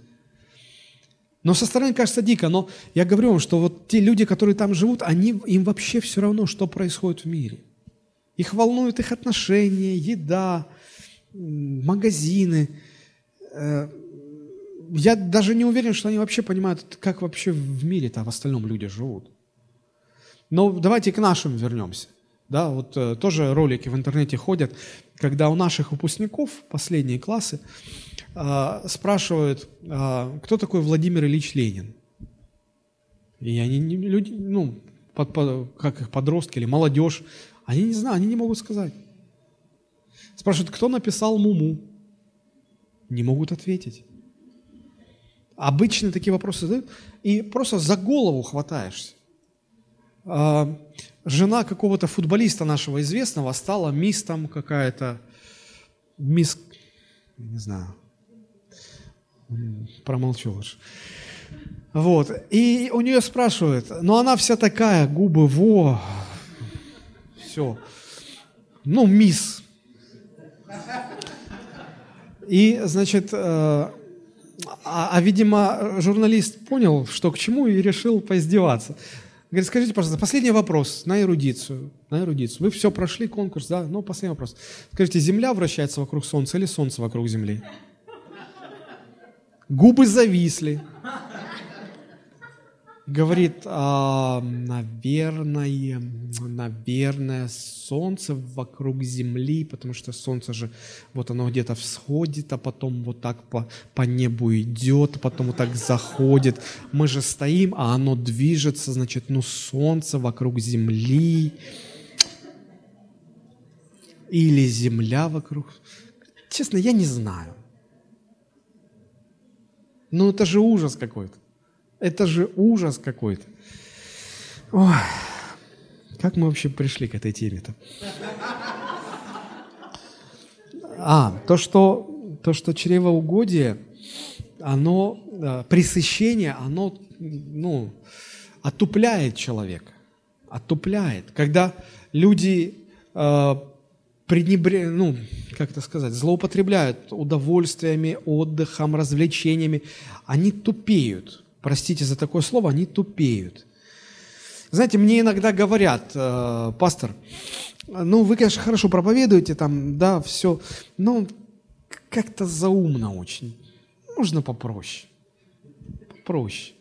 Но со стороны кажется дико, но я говорю вам, что вот те люди, которые там живут, они, им вообще все равно, что происходит в мире. Их волнуют их отношения, еда, магазины. Э, я даже не уверен, что они вообще понимают, как вообще в мире-то в остальном люди живут. Но давайте к нашим вернемся. Да, вот э, тоже ролики в интернете ходят, когда у наших выпускников, последние классы, э, спрашивают, э, кто такой Владимир Ильич Ленин. И они, люди, ну, под, под, как их подростки или молодежь, они не знают, они не могут сказать. Спрашивают, кто написал Муму? Не могут ответить. Обычно такие вопросы задают, и просто за голову хватаешься. А, жена какого-то футболиста нашего известного стала мисс там какая-то, мисс, не знаю, промолчу лучше. Вот. И у нее спрашивают, но она вся такая, губы во, все. Ну, мисс. И, значит, э, а, а, видимо, журналист понял, что к чему, и решил поиздеваться. Говорит, скажите, пожалуйста, последний вопрос на эрудицию. На эрудицию. Вы все прошли конкурс, да? Ну, последний вопрос. Скажите, Земля вращается вокруг Солнца или Солнце вокруг Земли? Губы зависли говорит, а, наверное, наверное, Солнце вокруг Земли, потому что Солнце же, вот оно где-то всходит, а потом вот так по, по небу идет, а потом вот так заходит. Мы же стоим, а оно движется, значит, ну, Солнце вокруг Земли. Или Земля вокруг. Честно, я не знаю. Ну, это же ужас какой-то. Это же ужас какой-то. Ой, как мы вообще пришли к этой теме-то? А, то, что, то, что чревоугодие, оно, э, пресыщение, оно, ну, отупляет человека. Отупляет. Когда люди э, пренебре... ну, как это сказать, злоупотребляют удовольствиями, отдыхом, развлечениями, они тупеют простите за такое слово, они тупеют. Знаете, мне иногда говорят, э, пастор, ну, вы, конечно, хорошо проповедуете, там, да, все, но как-то заумно очень. Можно попроще. Попроще.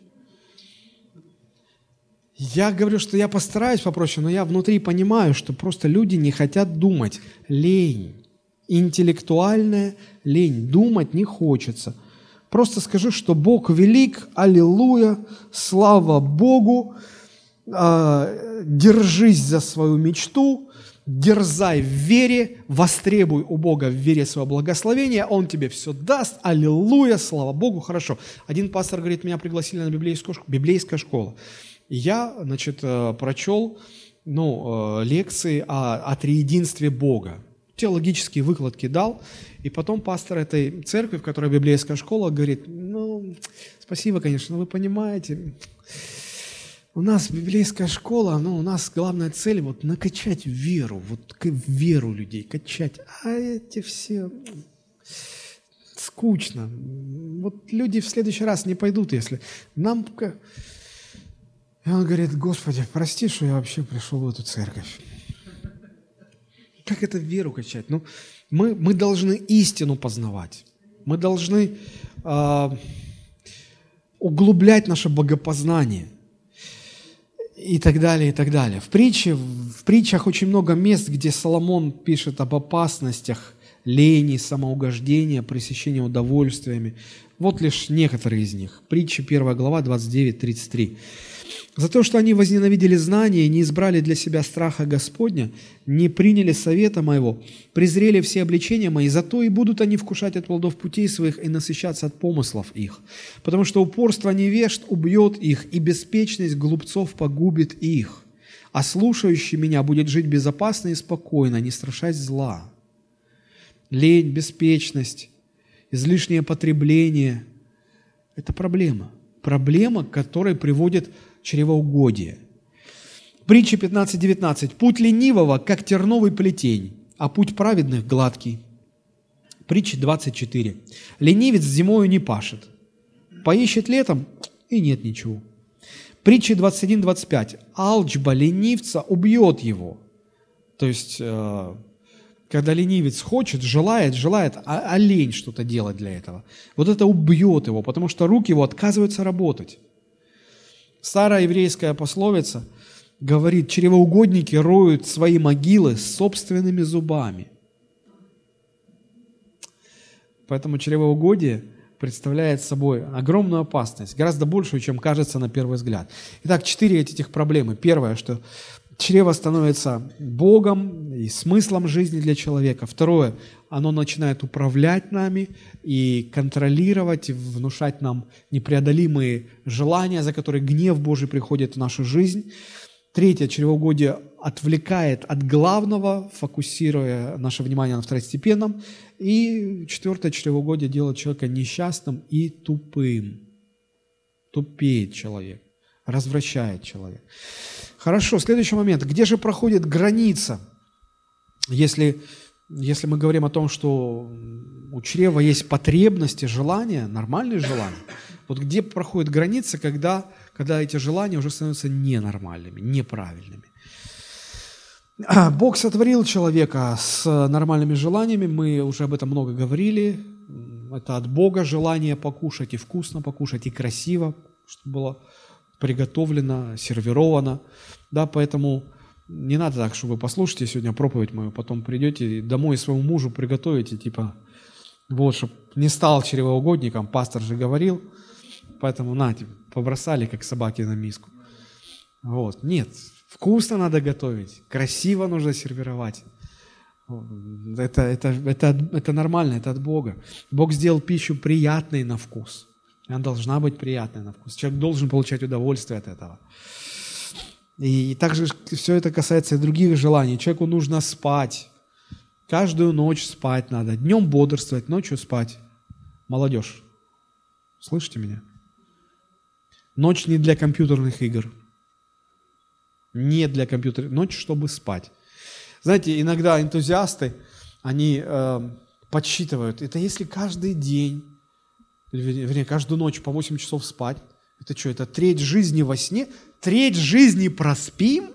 Я говорю, что я постараюсь попроще, но я внутри понимаю, что просто люди не хотят думать. Лень. Интеллектуальная лень. Думать не хочется. Просто скажи, что Бог велик, аллилуйя, слава Богу, э, держись за свою мечту, дерзай в вере, востребуй у Бога в вере свое благословение, Он тебе все даст, аллилуйя, слава Богу, хорошо. Один пастор говорит, меня пригласили на библейскую, библейская школа. И я, значит, э, прочел ну, э, лекции о, о триединстве Бога. Теологические выкладки дал, и потом пастор этой церкви, в которой библейская школа, говорит, ну, спасибо, конечно, вы понимаете, у нас библейская школа, ну, у нас главная цель вот накачать веру, вот веру людей качать. А эти все скучно. Вот люди в следующий раз не пойдут, если нам... И он говорит, Господи, прости, что я вообще пришел в эту церковь. Как это веру качать? Ну, мы, мы должны истину познавать. Мы должны э, углублять наше богопознание и так далее, и так далее. В, притче, в притчах очень много мест, где Соломон пишет об опасностях лени, самоугождения, пресыщения удовольствиями. Вот лишь некоторые из них. Притча 1 глава 29-33. За то, что они возненавидели знания не избрали для себя страха Господня, не приняли совета моего, презрели все обличения мои, зато и будут они вкушать от плодов путей своих и насыщаться от помыслов их. Потому что упорство невежд убьет их, и беспечность глупцов погубит их. А слушающий меня будет жить безопасно и спокойно, не страшась зла. Лень, беспечность, излишнее потребление – это проблема. Проблема, которая приводит чревоугодие. Притча 15.19. «Путь ленивого, как терновый плетень, а путь праведных гладкий». Притча 24. «Ленивец зимою не пашет, поищет летом, и нет ничего». Притча 21.25. «Алчба ленивца убьет его, То есть, э, когда ленивец хочет, желает, желает, а, а лень что-то делать для этого, вот это убьет его, потому что руки его отказываются работать. Старая еврейская пословица говорит, чревоугодники роют свои могилы собственными зубами. Поэтому чревоугодие представляет собой огромную опасность, гораздо большую, чем кажется на первый взгляд. Итак, четыре этих проблемы. Первое, что чрево становится Богом и смыслом жизни для человека. Второе, оно начинает управлять нами и контролировать, и внушать нам непреодолимые желания, за которые гнев Божий приходит в нашу жизнь. Третье, чревоугодие отвлекает от главного, фокусируя наше внимание на второстепенном. И четвертое, чревоугодие делает человека несчастным и тупым. Тупеет человек, развращает человек. Хорошо, следующий момент. Где же проходит граница, если, если мы говорим о том, что у чрева есть потребности, желания, нормальные желания, вот где проходит граница, когда когда эти желания уже становятся ненормальными, неправильными. А, Бог сотворил человека с нормальными желаниями, мы уже об этом много говорили. Это от Бога желание покушать и вкусно покушать, и красиво, чтобы было приготовлено, сервировано. Да, поэтому не надо так, чтобы вы послушаете сегодня проповедь мою, потом придете домой своему мужу приготовите, типа, вот, чтобы не стал чревоугодником, пастор же говорил – поэтому на, типа, побросали, как собаки на миску. Вот. Нет, вкусно надо готовить, красиво нужно сервировать. Это, это, это, это нормально, это от Бога. Бог сделал пищу приятной на вкус. Она должна быть приятной на вкус. Человек должен получать удовольствие от этого. И также все это касается и других желаний. Человеку нужно спать. Каждую ночь спать надо. Днем бодрствовать, ночью спать. Молодежь, слышите меня? Ночь не для компьютерных игр. Не для компьютерных. Ночь, чтобы спать. Знаете, иногда энтузиасты, они э, подсчитывают, это если каждый день, вернее, каждую ночь по 8 часов спать, это что, это треть жизни во сне? Треть жизни проспим?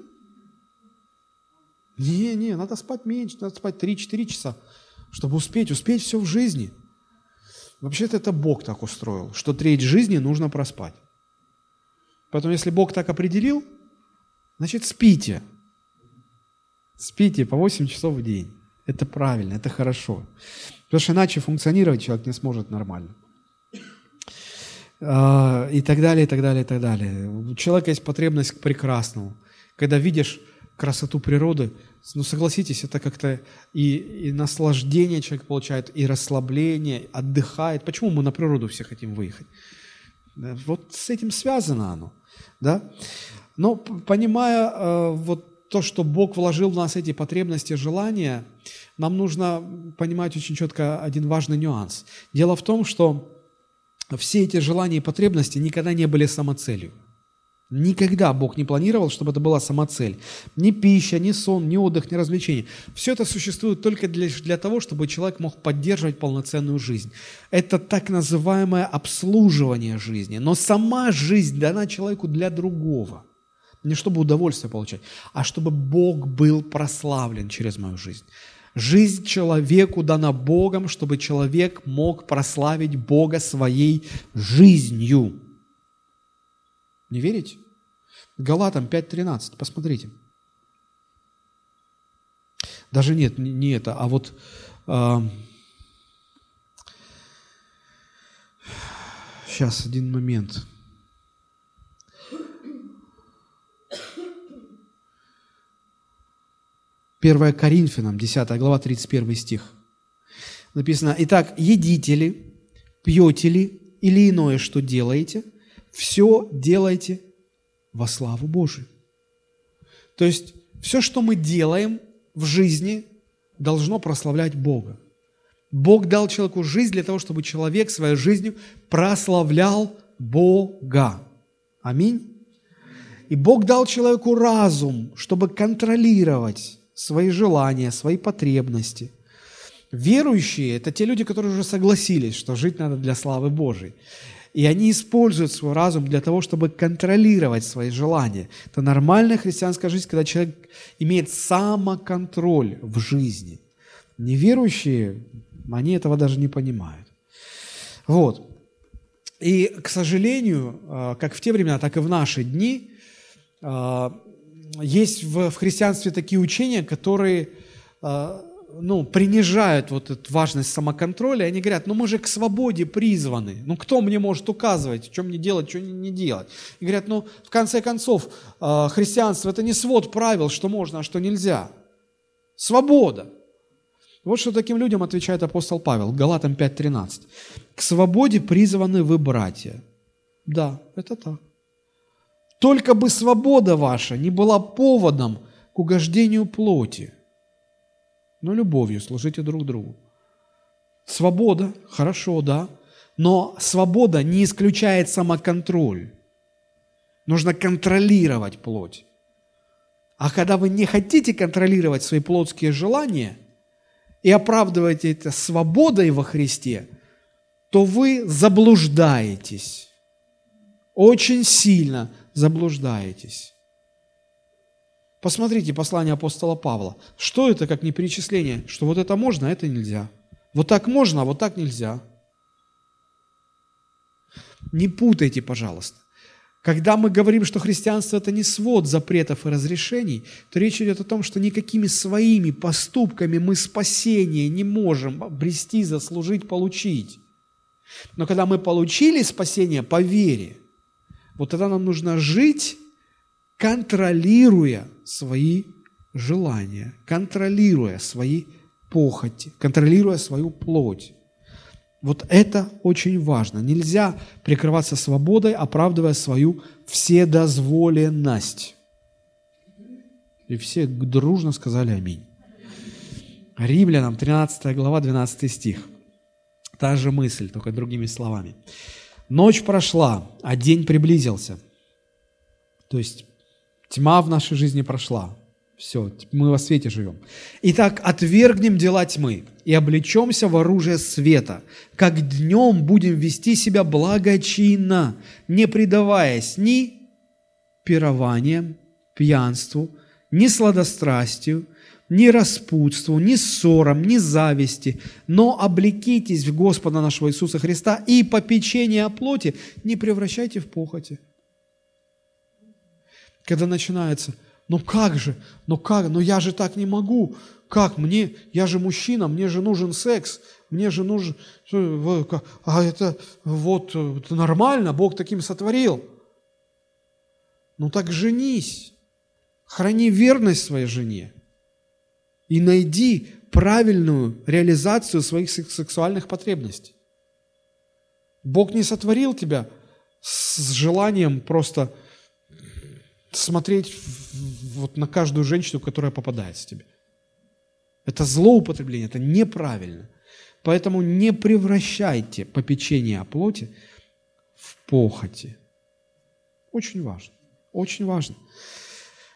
Не, не, надо спать меньше, надо спать 3-4 часа, чтобы успеть, успеть все в жизни. Вообще-то это Бог так устроил, что треть жизни нужно проспать. Поэтому, если Бог так определил, значит, спите. Спите по 8 часов в день. Это правильно, это хорошо. Потому что иначе функционировать человек не сможет нормально. А, и так далее, и так далее, и так далее. У человека есть потребность к прекрасному. Когда видишь красоту природы, ну согласитесь, это как-то и, и наслаждение человек получает, и расслабление, отдыхает. Почему мы на природу все хотим выехать? Вот с этим связано оно. Да? Но понимая э, вот то, что Бог вложил в нас эти потребности, желания, нам нужно понимать очень четко один важный нюанс. Дело в том, что все эти желания и потребности никогда не были самоцелью. Никогда Бог не планировал, чтобы это была самоцель. Ни пища, ни сон, ни отдых, ни развлечения. Все это существует только для, для того, чтобы человек мог поддерживать полноценную жизнь. Это так называемое обслуживание жизни. Но сама жизнь дана человеку для другого. Не чтобы удовольствие получать, а чтобы Бог был прославлен через мою жизнь. Жизнь человеку дана Богом, чтобы человек мог прославить Бога своей жизнью. Не верите? Галатам 5.13, посмотрите. Даже нет, не это, а вот э, сейчас один момент. Первая Коринфянам, 10 глава, 31 стих. Написано, «Итак, едите ли, пьете ли или иное, что делаете – все делайте во славу Божию. То есть все, что мы делаем в жизни, должно прославлять Бога. Бог дал человеку жизнь для того, чтобы человек своей жизнью прославлял Бога. Аминь. И Бог дал человеку разум, чтобы контролировать свои желания, свои потребности. Верующие – это те люди, которые уже согласились, что жить надо для славы Божией. И они используют свой разум для того, чтобы контролировать свои желания. Это нормальная христианская жизнь, когда человек имеет самоконтроль в жизни. Неверующие, они этого даже не понимают. Вот. И, к сожалению, э, как в те времена, так и в наши дни, э, есть в, христианстве такие учения, которые э, ну, принижают вот эту важность самоконтроля, они говорят, ну мы же к свободе призваны, ну кто мне может указывать, что мне делать, что не делать? И говорят, ну в конце концов, христианство это не свод правил, что можно, а что нельзя. Свобода. Вот что таким людям отвечает апостол Павел, Галатам 5.13. К свободе призваны вы, братья. Да, это так. Только бы свобода ваша не была поводом к угождению плоти, но любовью служите друг другу. Свобода, хорошо, да, но свобода не исключает самоконтроль. Нужно контролировать плоть. А когда вы не хотите контролировать свои плотские желания и оправдываете это свободой во Христе, то вы заблуждаетесь. Очень сильно заблуждаетесь. Посмотрите послание апостола Павла. Что это, как не перечисление? Что вот это можно, а это нельзя. Вот так можно, а вот так нельзя. Не путайте, пожалуйста. Когда мы говорим, что христианство – это не свод запретов и разрешений, то речь идет о том, что никакими своими поступками мы спасение не можем обрести, заслужить, получить. Но когда мы получили спасение по вере – вот тогда нам нужно жить, контролируя свои желания, контролируя свои похоти, контролируя свою плоть. Вот это очень важно. Нельзя прикрываться свободой, оправдывая свою вседозволенность. И все дружно сказали аминь. Римлянам 13 глава, 12 стих. Та же мысль, только другими словами. Ночь прошла, а день приблизился. То есть тьма в нашей жизни прошла. Все, мы во свете живем. Итак, отвергнем дела тьмы и облечемся в оружие света, как днем будем вести себя благочинно, не предаваясь ни пированиям, пьянству, ни сладострастию, ни распутству, ни ссорам, ни зависти, но облекитесь в Господа нашего Иисуса Христа и попечение о плоти не превращайте в похоти. Когда начинается, ну как же, ну как, ну я же так не могу, как мне, я же мужчина, мне же нужен секс, мне же нужен, а это вот это нормально, Бог таким сотворил. Ну так женись, храни верность своей жене и найди правильную реализацию своих сексуальных потребностей. Бог не сотворил тебя с желанием просто смотреть вот на каждую женщину, которая попадается тебе. Это злоупотребление, это неправильно. Поэтому не превращайте попечение о плоти в похоти. Очень важно, очень важно.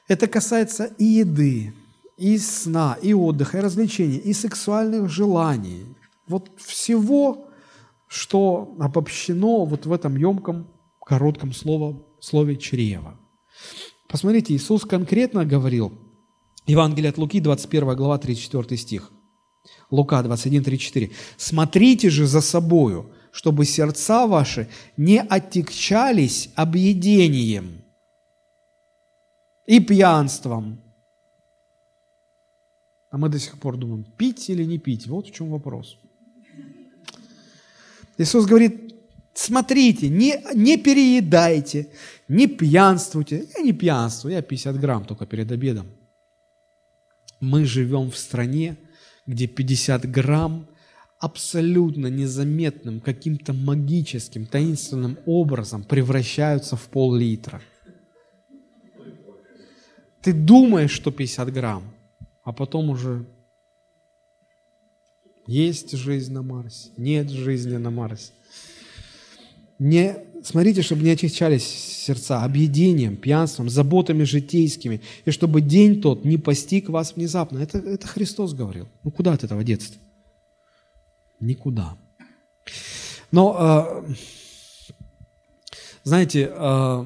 Это касается и еды, и сна, и отдыха, и развлечений, и сексуальных желаний. Вот всего, что обобщено вот в этом емком, коротком слове, слове «чрево». Посмотрите, Иисус конкретно говорил, Евангелие от Луки, 21 глава, 34 стих. Лука 21, 34. «Смотрите же за собою, чтобы сердца ваши не оттекчались объедением и пьянством, а мы до сих пор думаем, пить или не пить. Вот в чем вопрос. Иисус говорит, смотрите, не, не переедайте, не пьянствуйте. Я не пьянствую, я 50 грамм только перед обедом. Мы живем в стране, где 50 грамм абсолютно незаметным, каким-то магическим, таинственным образом превращаются в пол-литра. Ты думаешь, что 50 грамм, а потом уже есть жизнь на Марсе, нет жизни на Марсе. Не, смотрите, чтобы не очищались сердца объедением, пьянством, заботами житейскими, и чтобы день тот не постиг вас внезапно. Это, это Христос говорил. Ну куда от этого детства? Никуда. Но э, знаете, э,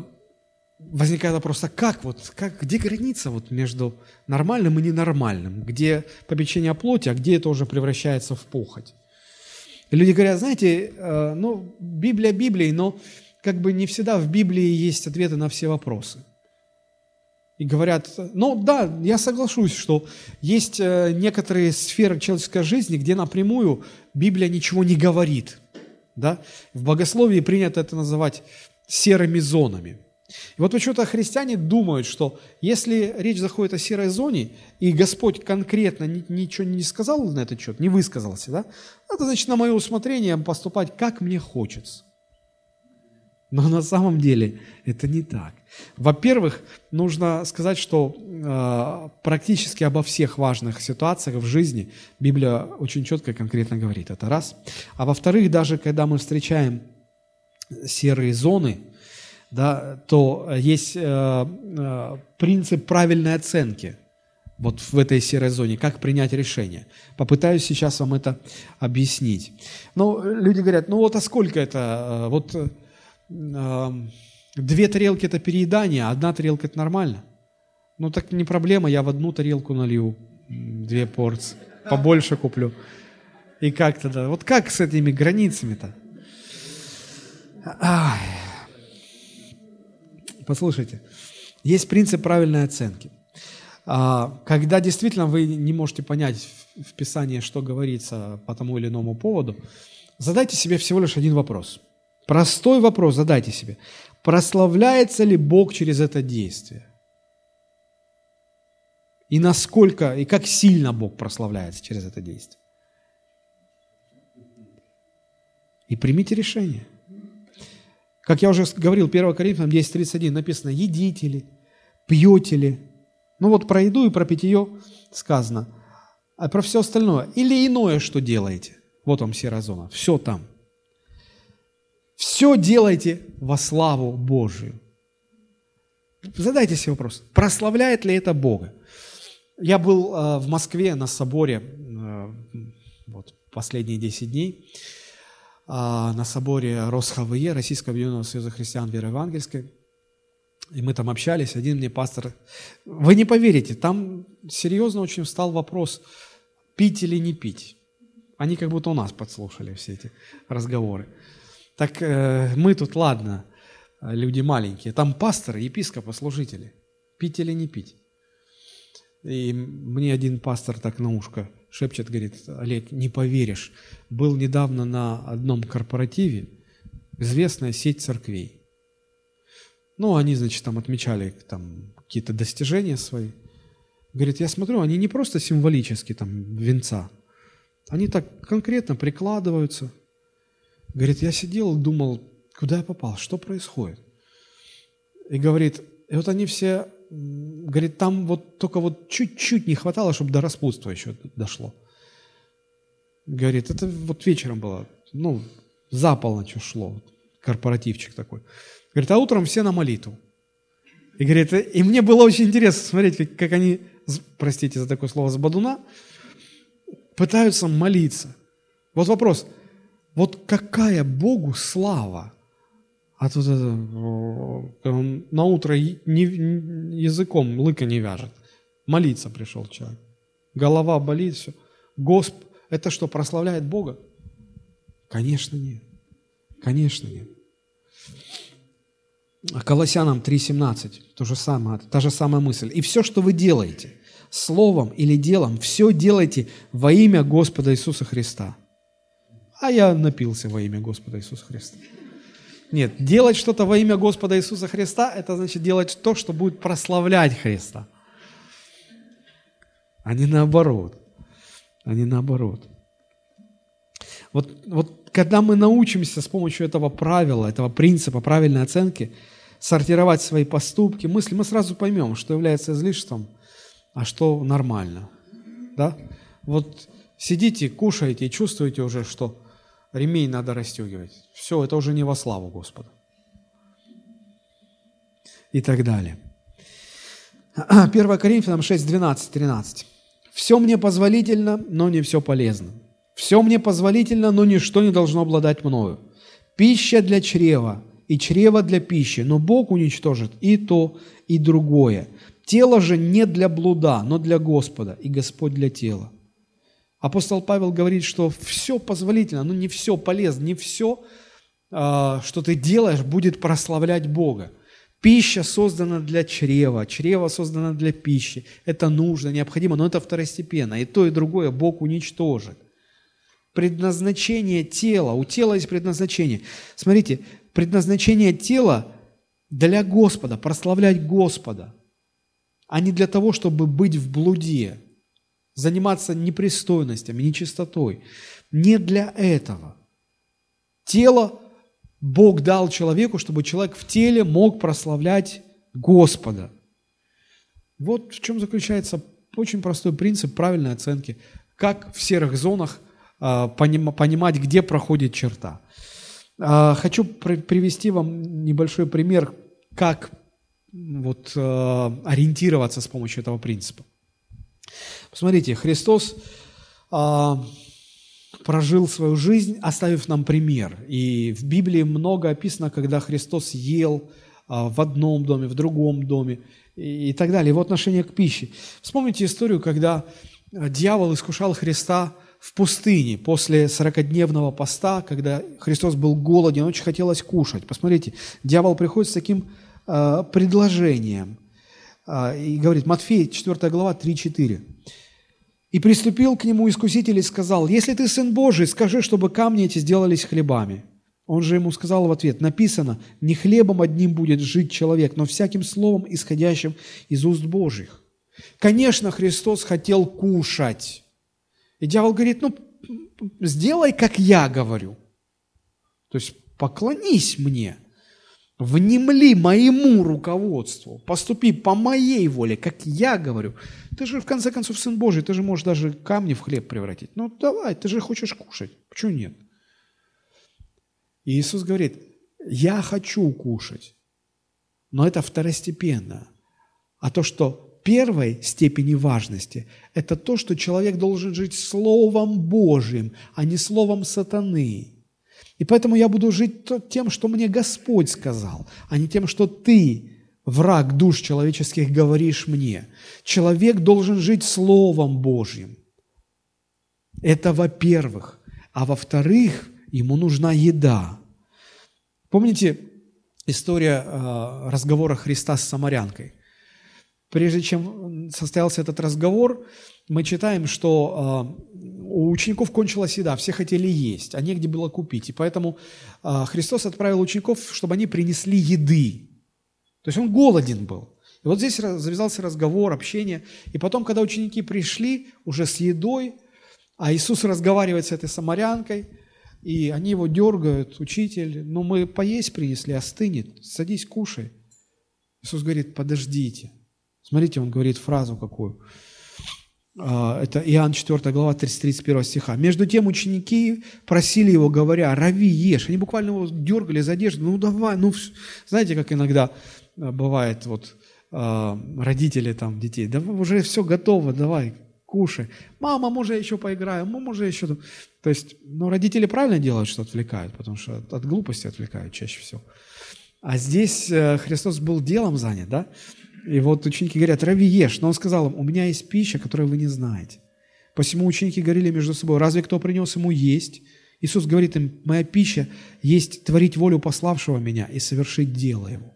возникает вопрос, а как вот, как, где граница вот между нормальным и ненормальным? Где попечение о плоти, а где это уже превращается в похоть? Люди говорят, знаете, э, ну, Библия Библией, но как бы не всегда в Библии есть ответы на все вопросы. И говорят, ну да, я соглашусь, что есть э, некоторые сферы человеческой жизни, где напрямую Библия ничего не говорит. Да? В богословии принято это называть серыми зонами. И вот почему-то христиане думают, что если речь заходит о серой зоне, и Господь конкретно ничего не сказал на этот счет, не высказался, да, это значит на мое усмотрение поступать, как мне хочется. Но на самом деле это не так. Во-первых, нужно сказать, что э, практически обо всех важных ситуациях в жизни Библия очень четко и конкретно говорит. Это раз. А во-вторых, даже когда мы встречаем серые зоны, да, то есть э, э, принцип правильной оценки вот в этой серой зоне, как принять решение. Попытаюсь сейчас вам это объяснить. Ну, люди говорят, ну вот а сколько это? Э, вот э, Две тарелки – это переедание, а одна тарелка – это нормально. Ну так не проблема, я в одну тарелку налью две порции, побольше куплю. И как тогда? Вот как с этими границами-то? Ай. Послушайте, есть принцип правильной оценки. А, когда действительно вы не можете понять в Писании, что говорится по тому или иному поводу, задайте себе всего лишь один вопрос. Простой вопрос задайте себе прославляется ли Бог через это действие? И насколько, и как сильно Бог прославляется через это действие? И примите решение. Как я уже говорил, 1 Коринфянам 10.31 написано, едите ли, пьете ли. Ну вот про еду и про питье сказано. А про все остальное. Или иное, что делаете. Вот вам серая зона. Все там – все делайте во славу Божию. Задайте себе вопрос, прославляет ли это Бога? Я был э, в Москве на соборе э, вот, последние 10 дней, на соборе РосХВЕ, Российского Объединенного Союза Христиан Веры Евангельской. И мы там общались, один мне пастор... Вы не поверите, там серьезно очень встал вопрос, пить или не пить. Они как будто у нас подслушали все эти разговоры. Так э, мы тут, ладно, люди маленькие. Там пасторы, епископы, служители. Пить или не пить? И мне один пастор так на ушко шепчет, говорит, Олег, не поверишь, был недавно на одном корпоративе известная сеть церквей. Ну, они, значит, там отмечали там, какие-то достижения свои. Говорит, я смотрю, они не просто символически там венца, они так конкретно прикладываются – Говорит, я сидел думал, куда я попал, что происходит? И говорит, и вот они все, говорит, там вот только вот чуть-чуть не хватало, чтобы до распутства еще дошло. Говорит, это вот вечером было, ну, за полночь ушло, корпоративчик такой. Говорит, а утром все на молитву. И говорит, и мне было очень интересно смотреть, как, как они, простите за такое слово, с бадуна, пытаются молиться. Вот вопрос, вот какая Богу слава! А тут это, на утро не, языком лыка не вяжет. Молиться пришел человек. Голова болит, все. Госп, это что, прославляет Бога? Конечно, нет. Конечно, нет. А Колоссянам 3.17, то же самое, та же самая мысль. И все, что вы делаете, словом или делом, все делайте во имя Господа Иисуса Христа – а я напился во имя Господа Иисуса Христа. Нет, делать что-то во имя Господа Иисуса Христа, это значит делать то, что будет прославлять Христа. А не наоборот. А не наоборот. Вот, вот когда мы научимся с помощью этого правила, этого принципа правильной оценки сортировать свои поступки, мысли, мы сразу поймем, что является излишеством, а что нормально. Да? Вот сидите, кушаете и чувствуете уже, что ремень надо расстегивать. Все, это уже не во славу Господа. И так далее. 1 Коринфянам 6, 12, 13. «Все мне позволительно, но не все полезно. Все мне позволительно, но ничто не должно обладать мною. Пища для чрева и чрево для пищи, но Бог уничтожит и то, и другое. Тело же не для блуда, но для Господа, и Господь для тела. Апостол Павел говорит, что все позволительно, но не все полезно, не все, а, что ты делаешь, будет прославлять Бога. Пища создана для чрева, чрево создано для пищи. Это нужно, необходимо, но это второстепенно. И то, и другое Бог уничтожит. Предназначение тела, у тела есть предназначение. Смотрите, предназначение тела для Господа, прославлять Господа, а не для того, чтобы быть в блуде, заниматься непристойностями, нечистотой. Не для этого. Тело Бог дал человеку, чтобы человек в теле мог прославлять Господа. Вот в чем заключается очень простой принцип правильной оценки, как в серых зонах а, понимать, где проходит черта. А, хочу привести вам небольшой пример, как вот, а, ориентироваться с помощью этого принципа. Посмотрите, Христос прожил свою жизнь, оставив нам пример. И в Библии много описано, когда Христос ел а, в одном доме, в другом доме и так далее, его отношение к пище. Вспомните историю, когда а, дьявол искушал Христа в пустыне после 40-дневного поста, когда Христос был голоден, очень хотелось кушать. Посмотрите, дьявол приходит с таким э, предложением и говорит, Матфея 4 глава 3-4. И приступил к нему искуситель и сказал, «Если ты сын Божий, скажи, чтобы камни эти сделались хлебами». Он же ему сказал в ответ, написано, «Не хлебом одним будет жить человек, но всяким словом, исходящим из уст Божьих». Конечно, Христос хотел кушать. И дьявол говорит, ну, сделай, как я говорю. То есть поклонись мне внемли моему руководству, поступи по моей воле, как я говорю. Ты же, в конце концов, Сын Божий, ты же можешь даже камни в хлеб превратить. Ну, давай, ты же хочешь кушать. Почему нет? И Иисус говорит, я хочу кушать, но это второстепенно. А то, что первой степени важности, это то, что человек должен жить Словом Божьим, а не Словом сатаны. И поэтому я буду жить тем, что мне Господь сказал, а не тем, что ты, враг душ человеческих, говоришь мне. Человек должен жить Словом Божьим. Это во-первых. А во-вторых, ему нужна еда. Помните история э, разговора Христа с самарянкой? Прежде чем состоялся этот разговор, мы читаем, что э, у учеников кончилась еда, все хотели есть, а негде было купить. И поэтому э, Христос отправил учеников, чтобы они принесли еды. То есть он голоден был. И вот здесь завязался разговор, общение. И потом, когда ученики пришли уже с едой, а Иисус разговаривает с этой самарянкой, и они его дергают, учитель, ну мы поесть принесли, остынет, садись, кушай. Иисус говорит, подождите. Смотрите, он говорит фразу какую. А, это Иоанн 4 глава 30-31 стиха. «Между тем ученики просили его, говоря, «Рави, ешь». Они буквально его дергали за одежду. «Ну давай, ну...» Знаете, как иногда а, бывает, вот а, родители там детей, «Да уже все готово, давай, кушай». «Мама, может, я еще поиграю? Мама, может, я еще...» То есть, ну, родители правильно делают, что отвлекают, потому что от, от глупости отвлекают чаще всего. А здесь э, Христос был делом занят, да? И вот ученики говорят, Рави, ешь. Но он сказал им, у меня есть пища, которую вы не знаете. Посему ученики говорили между собой, разве кто принес ему есть? Иисус говорит им, моя пища есть творить волю пославшего меня и совершить дело его.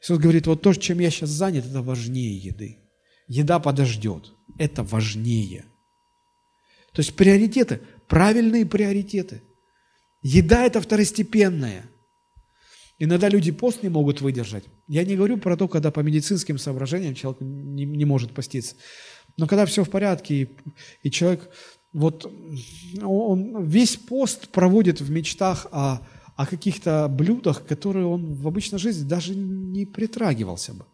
Иисус говорит, вот то, чем я сейчас занят, это важнее еды. Еда подождет. Это важнее. То есть приоритеты, правильные приоритеты. Еда – это второстепенная. Иногда люди пост не могут выдержать. Я не говорю про то, когда по медицинским соображениям человек не, не может поститься. Но когда все в порядке, и, и человек вот он весь пост проводит в мечтах о, о каких-то блюдах, которые он в обычной жизни даже не притрагивался бы.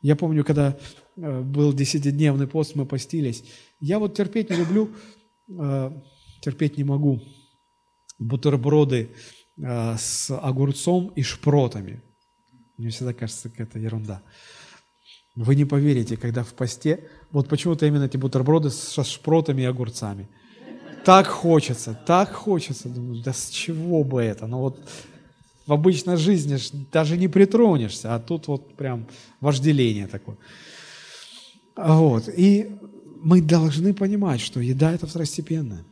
Я помню, когда э, был десятидневный пост, мы постились. Я вот терпеть не люблю, э, терпеть не могу бутерброды с огурцом и шпротами. Мне всегда кажется, какая-то ерунда. Вы не поверите, когда в посте, вот почему-то именно эти бутерброды со шпротами и огурцами. Так хочется, так хочется. Думаю, да с чего бы это? Ну вот В обычной жизни даже не притронешься, а тут вот прям вожделение такое. Вот. И мы должны понимать, что еда – это второстепенная.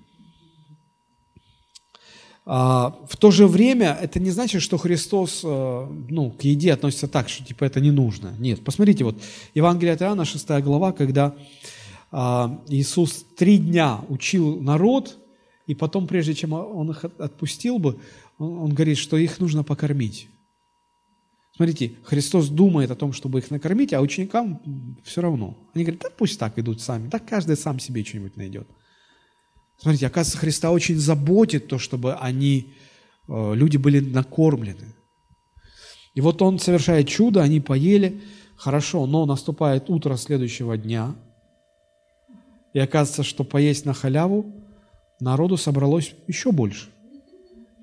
А, в то же время это не значит, что Христос э, ну, к еде относится так, что типа это не нужно. Нет, посмотрите, вот Евангелие от Иоанна, 6 глава, когда а, Иисус три дня учил народ, и потом, прежде чем Он их отпустил бы, Он, говорит, что их нужно покормить. Смотрите, Христос думает о том, чтобы их накормить, а ученикам все равно. Они говорят, да пусть так идут сами, да каждый сам себе что-нибудь найдет. Смотрите, оказывается, Христа очень заботит то, чтобы они, э, люди были накормлены. И вот Он совершает чудо, они поели, хорошо, но наступает утро следующего дня, и оказывается, что поесть на халяву народу собралось еще больше.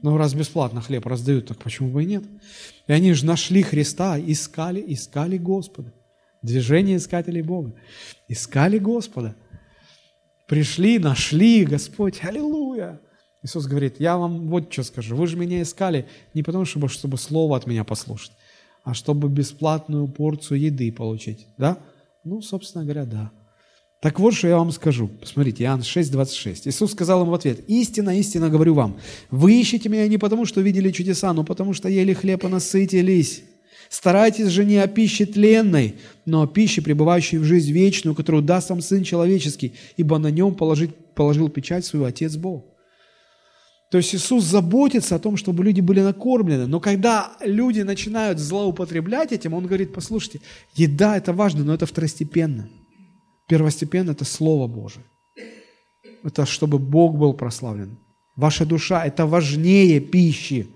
Ну, раз бесплатно хлеб раздают, так почему бы и нет? И они же нашли Христа, искали, искали Господа. Движение искателей Бога. Искали Господа. Пришли, нашли, Господь, аллилуйя. Иисус говорит, я вам вот что скажу, вы же меня искали не потому, чтобы, чтобы слово от меня послушать, а чтобы бесплатную порцию еды получить. Да? Ну, собственно говоря, да. Так вот, что я вам скажу. Посмотрите, Иоанн 6, 26. Иисус сказал им в ответ, «Истинно, истинно говорю вам, вы ищете меня не потому, что видели чудеса, но потому, что ели хлеб и насытились. Старайтесь же не о пище тленной, но о пище, пребывающей в жизнь вечную, которую даст вам Сын Человеческий, ибо на нем положить, положил печать свою Отец Бог». То есть Иисус заботится о том, чтобы люди были накормлены. Но когда люди начинают злоупотреблять этим, Он говорит, послушайте, еда – это важно, но это второстепенно – Первостепенно – это Слово Божие. Это чтобы Бог был прославлен. Ваша душа – это важнее пищи.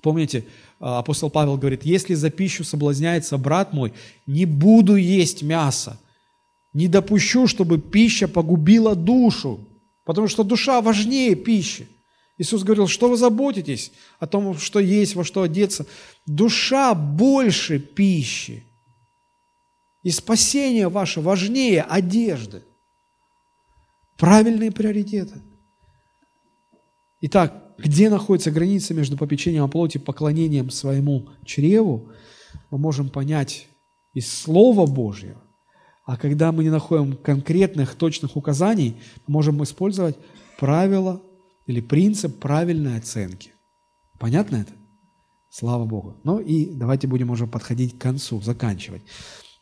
Помните, апостол Павел говорит, если за пищу соблазняется брат мой, не буду есть мясо, не допущу, чтобы пища погубила душу, потому что душа важнее пищи. Иисус говорил, что вы заботитесь о том, что есть, во что одеться. Душа больше пищи. И спасение ваше важнее одежды. Правильные приоритеты. Итак, где находится граница между попечением о плоти и поклонением своему чреву, мы можем понять из Слова Божьего. А когда мы не находим конкретных, точных указаний, мы можем использовать правило или принцип правильной оценки. Понятно это? Слава Богу. Ну и давайте будем уже подходить к концу, заканчивать.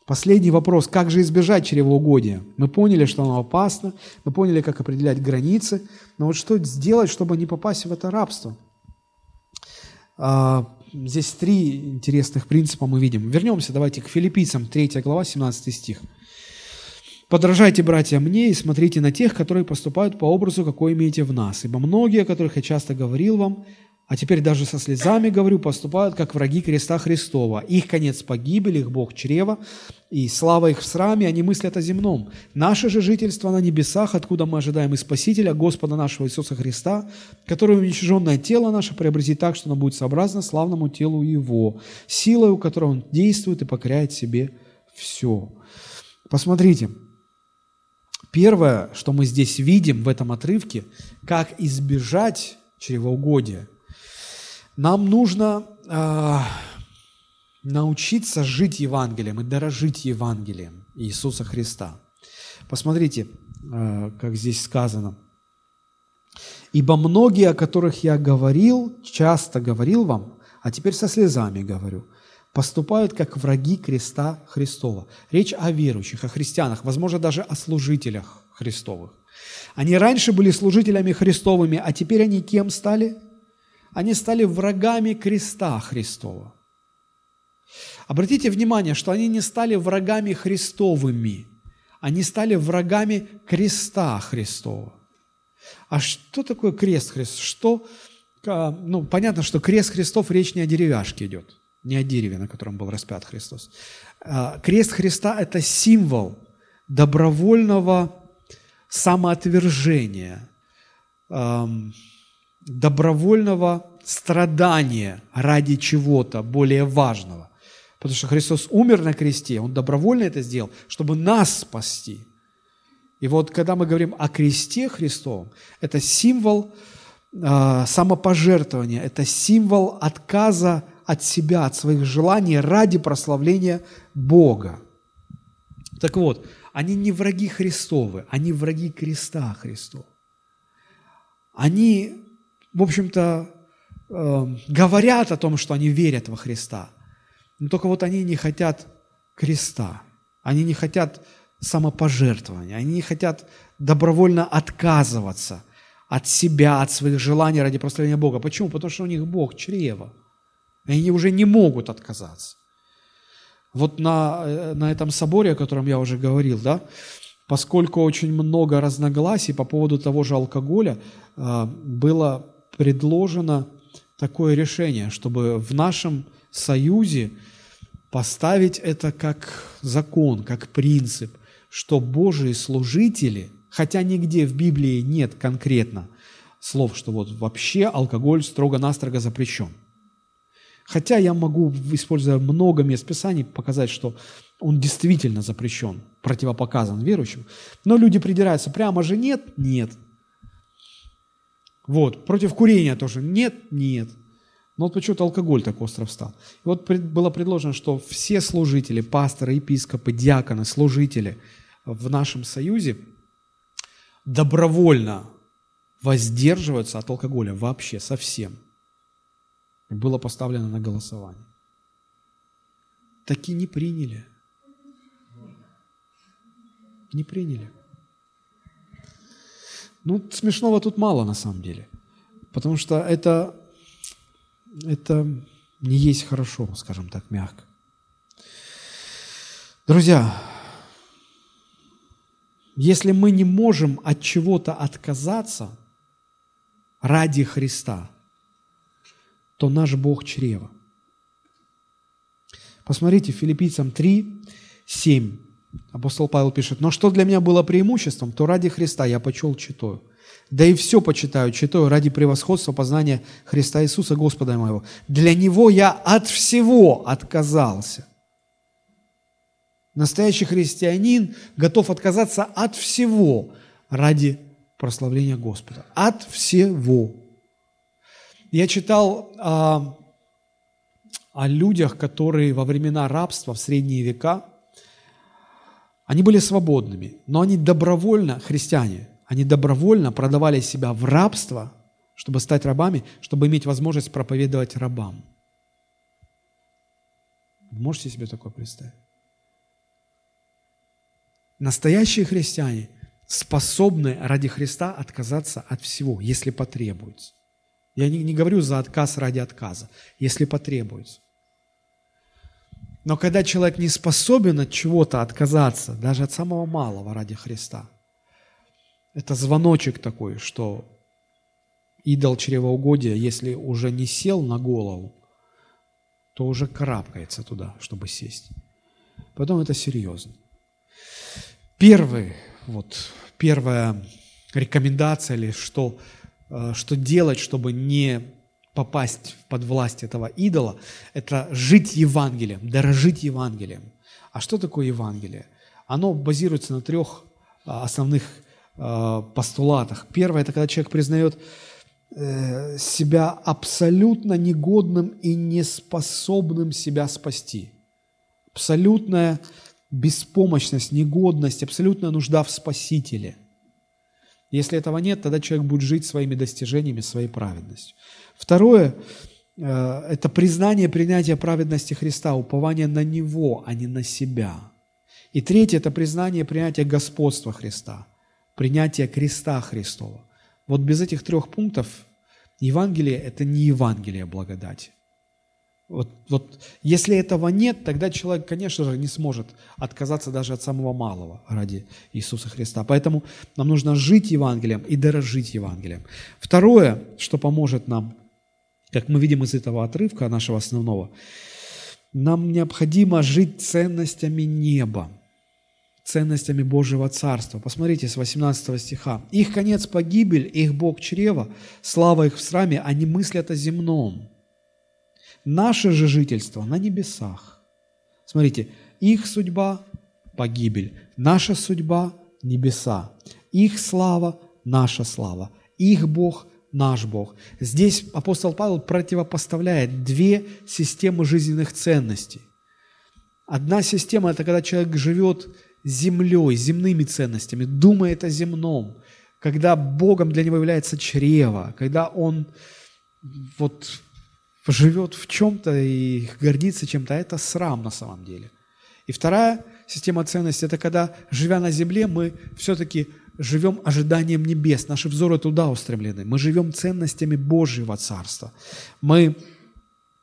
Последний вопрос, как же избежать чревоугодия? Мы поняли, что оно опасно, мы поняли, как определять границы, но вот что сделать, чтобы не попасть в это рабство? А, здесь три интересных принципа мы видим. Вернемся, давайте, к филиппийцам, 3 глава, 17 стих. «Подражайте, братья, мне и смотрите на тех, которые поступают по образу, какой имеете в нас. Ибо многие, о которых я часто говорил вам, а теперь даже со слезами, говорю, поступают, как враги креста Христова. Их конец погибель, их Бог чрева, и слава их в сраме, они мыслят о земном. Наше же жительство на небесах, откуда мы ожидаем и Спасителя, Господа нашего Иисуса Христа, который уничиженное тело наше преобразит так, что оно будет сообразно славному телу Его, силою, которой Он действует и покоряет себе все. Посмотрите, первое, что мы здесь видим в этом отрывке, как избежать чревоугодия – нам нужно э, научиться жить Евангелием и дорожить Евангелием Иисуса Христа. Посмотрите, э, как здесь сказано. «Ибо многие, о которых я говорил, часто говорил вам, а теперь со слезами говорю, поступают как враги креста Христова». Речь о верующих, о христианах, возможно, даже о служителях Христовых. Они раньше были служителями Христовыми, а теперь они кем стали? Они стали врагами креста Христова. Обратите внимание, что они не стали врагами Христовыми, они стали врагами креста Христова. А что такое крест Христов? Что, а, ну, понятно, что крест Христов речь не о деревяшке идет, не о дереве, на котором был распят Христос. А, крест Христа – это символ добровольного самоотвержения, добровольного страдания ради чего-то более важного. Потому что Христос умер на кресте, Он добровольно это сделал, чтобы нас спасти. И вот когда мы говорим о кресте Христовом, это символ э, самопожертвование, это символ отказа от себя, от своих желаний ради прославления Бога. Так вот, они не враги Христовы, они враги креста Христова. Они, в общем-то, э, говорят о том, что они верят во Христа, но только вот они не хотят креста, они не хотят самопожертвования, они не хотят добровольно отказываться от себя, от своих желаний ради прославления Бога. Почему? Потому что у них Бог чрево. И они уже не могут отказаться. Вот на, э, на этом соборе, о котором я уже говорил, да, поскольку очень много разногласий по поводу того же алкоголя, э, было предложено такое решение, чтобы в нашем союзе поставить это как закон, как принцип, что Божьи служители, хотя нигде в Библии нет конкретно слов, что вот вообще алкоголь строго-настрого запрещен. Хотя я могу, используя много мест Писаний, показать, что он действительно запрещен, противопоказан верующим. Но люди придираются, прямо же нет? Нет. Вот, против курения тоже нет? Нет. Но вот почему-то алкоголь так остро встал. И вот было предложено, что все служители, пасторы, епископы, диаконы, служители в нашем союзе добровольно воздерживаются от алкоголя вообще совсем было поставлено на голосование. Таки не приняли. Не приняли. Ну, смешного тут мало на самом деле. Потому что это, это не есть хорошо, скажем так, мягко. Друзья, если мы не можем от чего-то отказаться ради Христа – то наш Бог чрево. Посмотрите, филиппийцам 3, 7. Апостол Павел пишет, «Но что для меня было преимуществом, то ради Христа я почел читаю. Да и все почитаю, читаю ради превосходства познания Христа Иисуса, Господа моего. Для Него я от всего отказался». Настоящий христианин готов отказаться от всего ради прославления Господа. От всего. Я читал а, о людях, которые во времена рабства, в средние века, они были свободными, но они добровольно, христиане, они добровольно продавали себя в рабство, чтобы стать рабами, чтобы иметь возможность проповедовать рабам. Можете себе такое представить? Настоящие христиане способны ради Христа отказаться от всего, если потребуется. Я не, не говорю за отказ ради отказа, если потребуется. Но когда человек не способен от чего-то отказаться, даже от самого малого ради Христа, это звоночек такой, что идол чревоугодия, если уже не сел на голову, то уже карабкается туда, чтобы сесть. Потом это серьезно. Первый, вот, первая рекомендация или что Э, что делать, чтобы не попасть под власть этого идола, это жить Евангелием, дорожить Евангелием. А что такое Евангелие? Оно базируется на трех э, основных э, постулатах. Первое – это когда человек признает себя абсолютно негодным и неспособным себя спасти. Абсолютная беспомощность, негодность, абсолютная нужда в Спасителе – если этого нет, тогда человек будет жить своими достижениями, своей праведностью. Второе э, – это признание принятия праведности Христа, упование на Него, а не на себя. И третье – это признание принятия господства Христа, принятие креста Христова. Вот без этих трех пунктов Евангелие – это не Евангелие благодати. Вот, вот если этого нет, тогда человек, конечно же, не сможет отказаться даже от самого малого ради Иисуса Христа. Поэтому нам нужно жить Евангелием и дорожить Евангелием. Второе, что поможет нам, как мы видим из этого отрывка нашего основного, нам необходимо жить ценностями неба, ценностями Божьего Царства. Посмотрите с 18 стиха. «Их конец – погибель, их Бог – чрево, слава их в сраме, они мыслят о земном». Наше же жительство на небесах. Смотрите, их судьба – погибель, наша судьба – небеса. Их слава – наша слава. Их Бог – наш Бог. Здесь апостол Павел противопоставляет две системы жизненных ценностей. Одна система – это когда человек живет землей, земными ценностями, думает о земном, когда Богом для него является чрево, когда он вот живет в чем-то и гордится чем-то, а это срам на самом деле. И вторая система ценностей – это когда, живя на земле, мы все-таки живем ожиданием небес, наши взоры туда устремлены. Мы живем ценностями Божьего Царства. Мы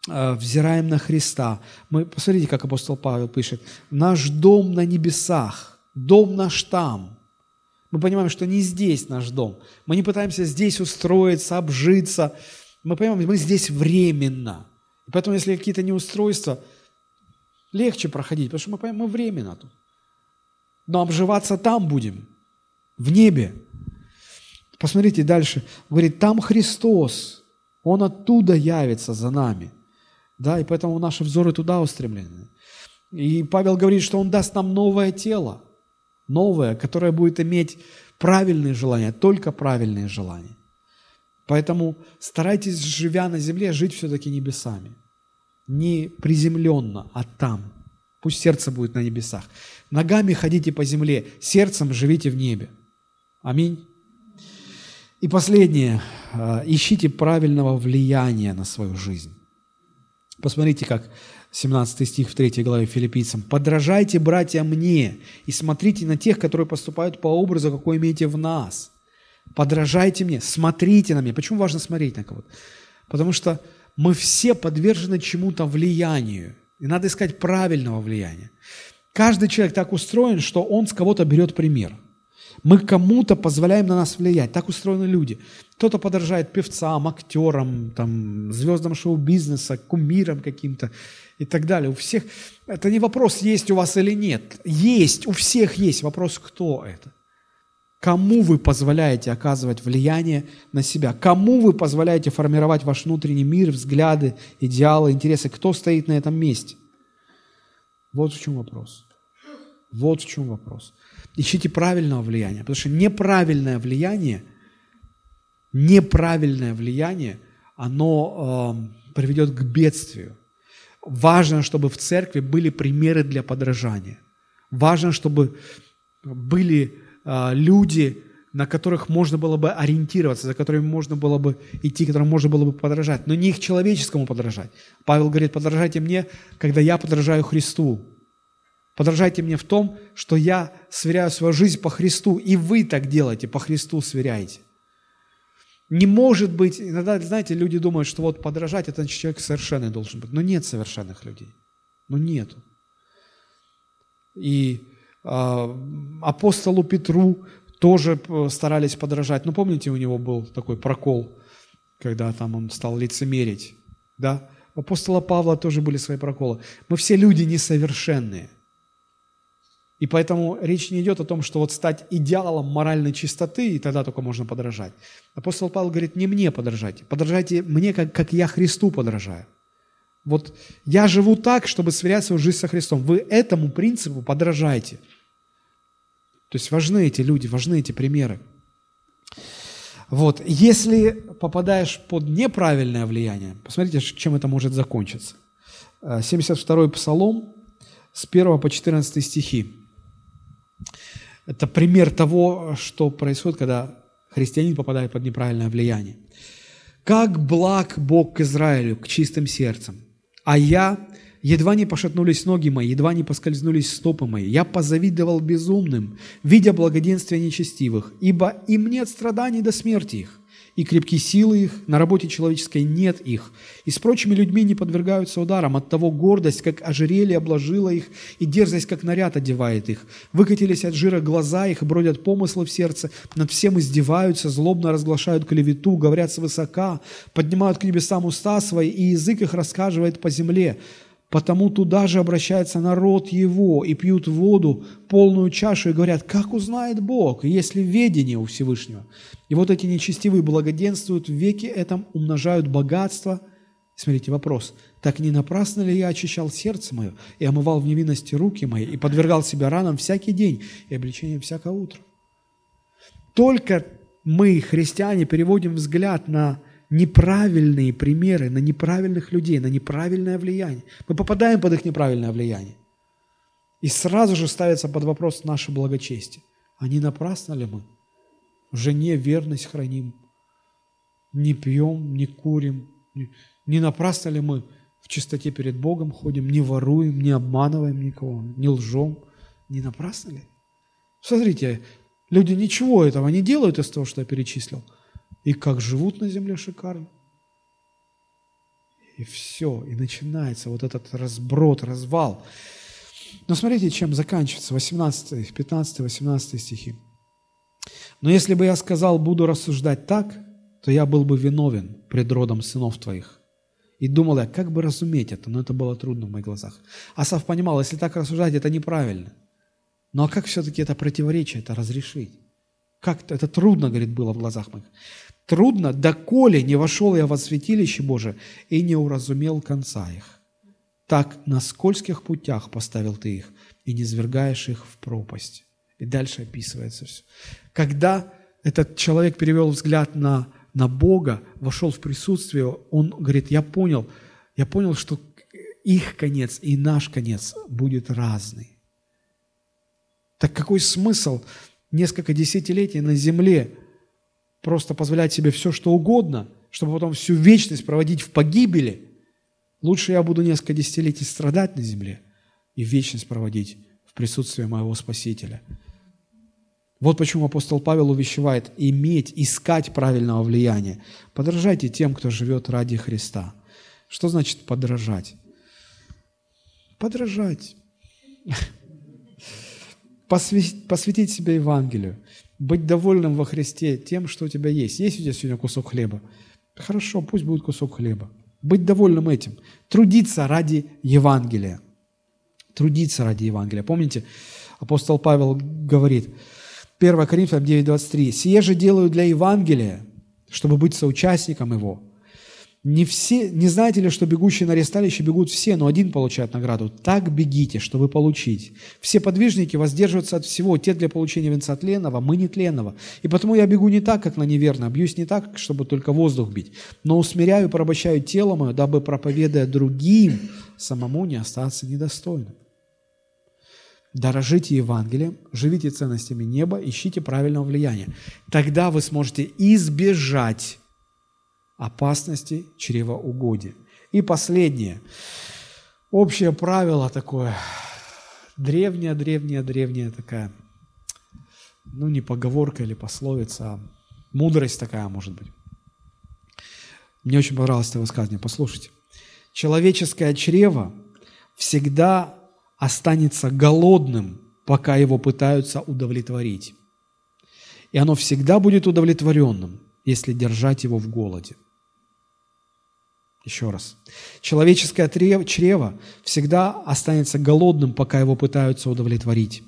э, взираем на Христа. Мы, посмотрите, как апостол Павел пишет, «Наш дом на небесах, дом наш там». Мы понимаем, что не здесь наш дом. Мы не пытаемся здесь устроиться, обжиться – мы понимаем, мы здесь временно. И поэтому, если какие-то неустройства, легче проходить, потому что мы понимаем, мы временно тут. Но обживаться там будем, в небе. Посмотрите дальше. Говорит, там Христос, Он оттуда явится за нами. Да, и поэтому наши взоры туда устремлены. И Павел говорит, что Он даст нам новое тело, новое, которое будет иметь правильные желания, только правильные желания. Поэтому старайтесь, живя на земле, жить все-таки небесами. Не приземленно, а там. Пусть сердце будет на небесах. Ногами ходите по земле, сердцем живите в небе. Аминь. И последнее. А, ищите правильного влияния на свою жизнь. Посмотрите, как 17 стих в 3 главе филиппийцам. «Подражайте, братья, мне, и смотрите на тех, которые поступают по образу, какой имеете в нас, подражайте мне, смотрите на меня. Почему важно смотреть на кого-то? Потому что мы все подвержены чему-то влиянию. И надо искать правильного влияния. Каждый человек так устроен, что он с кого-то берет пример. Мы кому-то позволяем на нас влиять. Так устроены люди. Кто-то подражает певцам, актерам, там, звездам шоу-бизнеса, кумирам каким-то и так далее. У всех это не вопрос, есть у вас или нет. Есть, у всех есть. Вопрос, кто это. Кому вы позволяете оказывать влияние на себя? Кому вы позволяете формировать ваш внутренний мир, взгляды, идеалы, интересы? Кто стоит на этом месте? Вот в чем вопрос. Вот в чем вопрос. Ищите правильного влияния, потому что неправильное влияние, неправильное влияние, оно э, приведет к бедствию. Важно, чтобы в церкви были примеры для подражания. Важно, чтобы были люди, на которых можно было бы ориентироваться, за которыми можно было бы идти, которым можно было бы подражать, но не их человеческому подражать. Павел говорит, подражайте мне, когда я подражаю Христу. Подражайте мне в том, что я сверяю свою жизнь по Христу, и вы так делаете, по Христу сверяете. Не может быть, иногда, знаете, люди думают, что вот подражать, это значит, человек совершенный должен быть. Но нет совершенных людей. Ну нету. И а, апостолу Петру тоже э, старались подражать. Ну, помните, у него был такой прокол, когда там он стал лицемерить, да? У апостола Павла тоже были свои проколы. Мы все люди несовершенные. И поэтому речь не идет о том, что вот стать идеалом моральной чистоты, и тогда только можно подражать. Апостол Павел говорит, не мне подражайте, подражайте мне, как, как я Христу подражаю. Вот я живу так, чтобы сверять свою жизнь со Христом. Вы этому принципу подражайте. То есть важны эти люди, важны эти примеры. Вот. Если попадаешь под неправильное влияние, посмотрите, чем это может закончиться. 72-й э, Псалом с 1 по 14 стихи. Это пример того, что происходит, когда христианин попадает под неправильное влияние. «Как благ Бог к Израилю, к чистым сердцем, а я Едва не пошатнулись ноги мои, едва не поскользнулись стопы мои. Я позавидовал безумным, видя благоденствие нечестивых, ибо им нет страданий до смерти их, и крепки силы их, на работе человеческой нет их, и с прочими людьми не подвергаются ударам, от того гордость, как ожерелье обложила их, и дерзость, как наряд одевает их. Выкатились от жира глаза их, бродят помыслы в сердце, над всем издеваются, злобно разглашают клевету, говорят свысока, поднимают к небесам уста свои, и язык их рассказывает по земле. Потому туда же обращается народ его и пьют воду, полную чашу, и говорят, как узнает Бог, если ведение у Всевышнего. И вот эти нечестивые благоденствуют в веке этом, умножают богатство. Смотрите, вопрос. Так не напрасно ли я очищал сердце мое и омывал в невинности руки мои и подвергал себя ранам всякий день и обличением всякое утро? Только мы, христиане, переводим взгляд на неправильные примеры, на неправильных людей, на неправильное влияние. Мы попадаем под их неправильное влияние. И сразу же ставится под вопрос наше благочестие. А не напрасно ли мы? Жене верность храним, не пьем, не курим. Не напрасно ли мы в чистоте перед Богом ходим, не воруем, не обманываем никого, не лжем? Не напрасно ли? Смотрите, люди ничего этого не делают из того, что я перечислил. И как живут на земле шикарно. И все, и начинается вот этот разброд, развал. Но смотрите, чем заканчивается 18, 15, 18 стихи. «Но если бы я сказал, буду рассуждать так, то я был бы виновен пред родом сынов твоих». И думал я, как бы разуметь это, но это было трудно в моих глазах. Асав понимал, если так рассуждать, это неправильно. Ну а как все-таки это противоречие, это разрешить? Как это трудно, говорит, было в глазах моих. Трудно, доколе не вошел я во святилище Божие и не уразумел конца их. Так на скользких путях поставил ты их, и не звергаешь их в пропасть. И дальше описывается все. Когда этот человек перевел взгляд на, на Бога, вошел в присутствие, он говорит, я понял, я понял, что их конец и наш конец будет разный. Так какой смысл несколько десятилетий на земле просто позволять себе все, что угодно, чтобы потом всю вечность проводить в погибели? Лучше я буду несколько десятилетий страдать на земле и вечность проводить в присутствии моего Спасителя. Вот почему апостол Павел увещевает иметь, искать правильного влияния. Подражайте тем, кто живет ради Христа. Что значит подражать? Подражать посвятить себя Евангелию, быть довольным во Христе тем, что у тебя есть. Есть у тебя сегодня кусок хлеба? Хорошо, пусть будет кусок хлеба. Быть довольным этим. Трудиться ради Евангелия. Трудиться ради Евангелия. Помните, апостол Павел говорит, 1 Коринфянам 9:23, «Сие же делаю для Евангелия, чтобы быть соучастником его, не, все, не знаете ли, что бегущие на аресталище бегут все, но один получает награду? Так бегите, чтобы получить. Все подвижники воздерживаются от всего, те для получения венца тленного, мы не тленного. И потому я бегу не так, как на неверно, бьюсь не так, чтобы только воздух бить, но усмиряю и порабощаю тело мое, дабы, проповедуя другим, самому не остаться недостойным. Дорожите Евангелием, живите ценностями неба, ищите правильного влияния. Тогда вы сможете избежать опасности чревоугодия. И последнее. Общее правило такое, древняя, древняя, древняя такая, ну не поговорка или пословица, а мудрость такая, может быть. Мне очень понравилось это высказывание, послушайте. Человеческое чрево всегда останется голодным, пока его пытаются удовлетворить. И оно всегда будет удовлетворенным, если держать его в голоде. Еще раз. Человеческое чрево всегда останется голодным, пока его пытаются удовлетворить.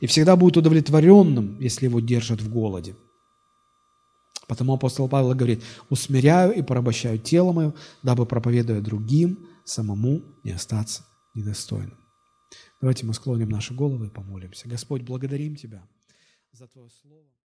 И всегда будет удовлетворенным, если его держат в голоде. Потому апостол Павел говорит, «Усмиряю и порабощаю тело мое, дабы, проповедуя другим, самому не остаться недостойным». Давайте мы склоним наши головы и помолимся. Господь, благодарим Тебя за Твое Слово.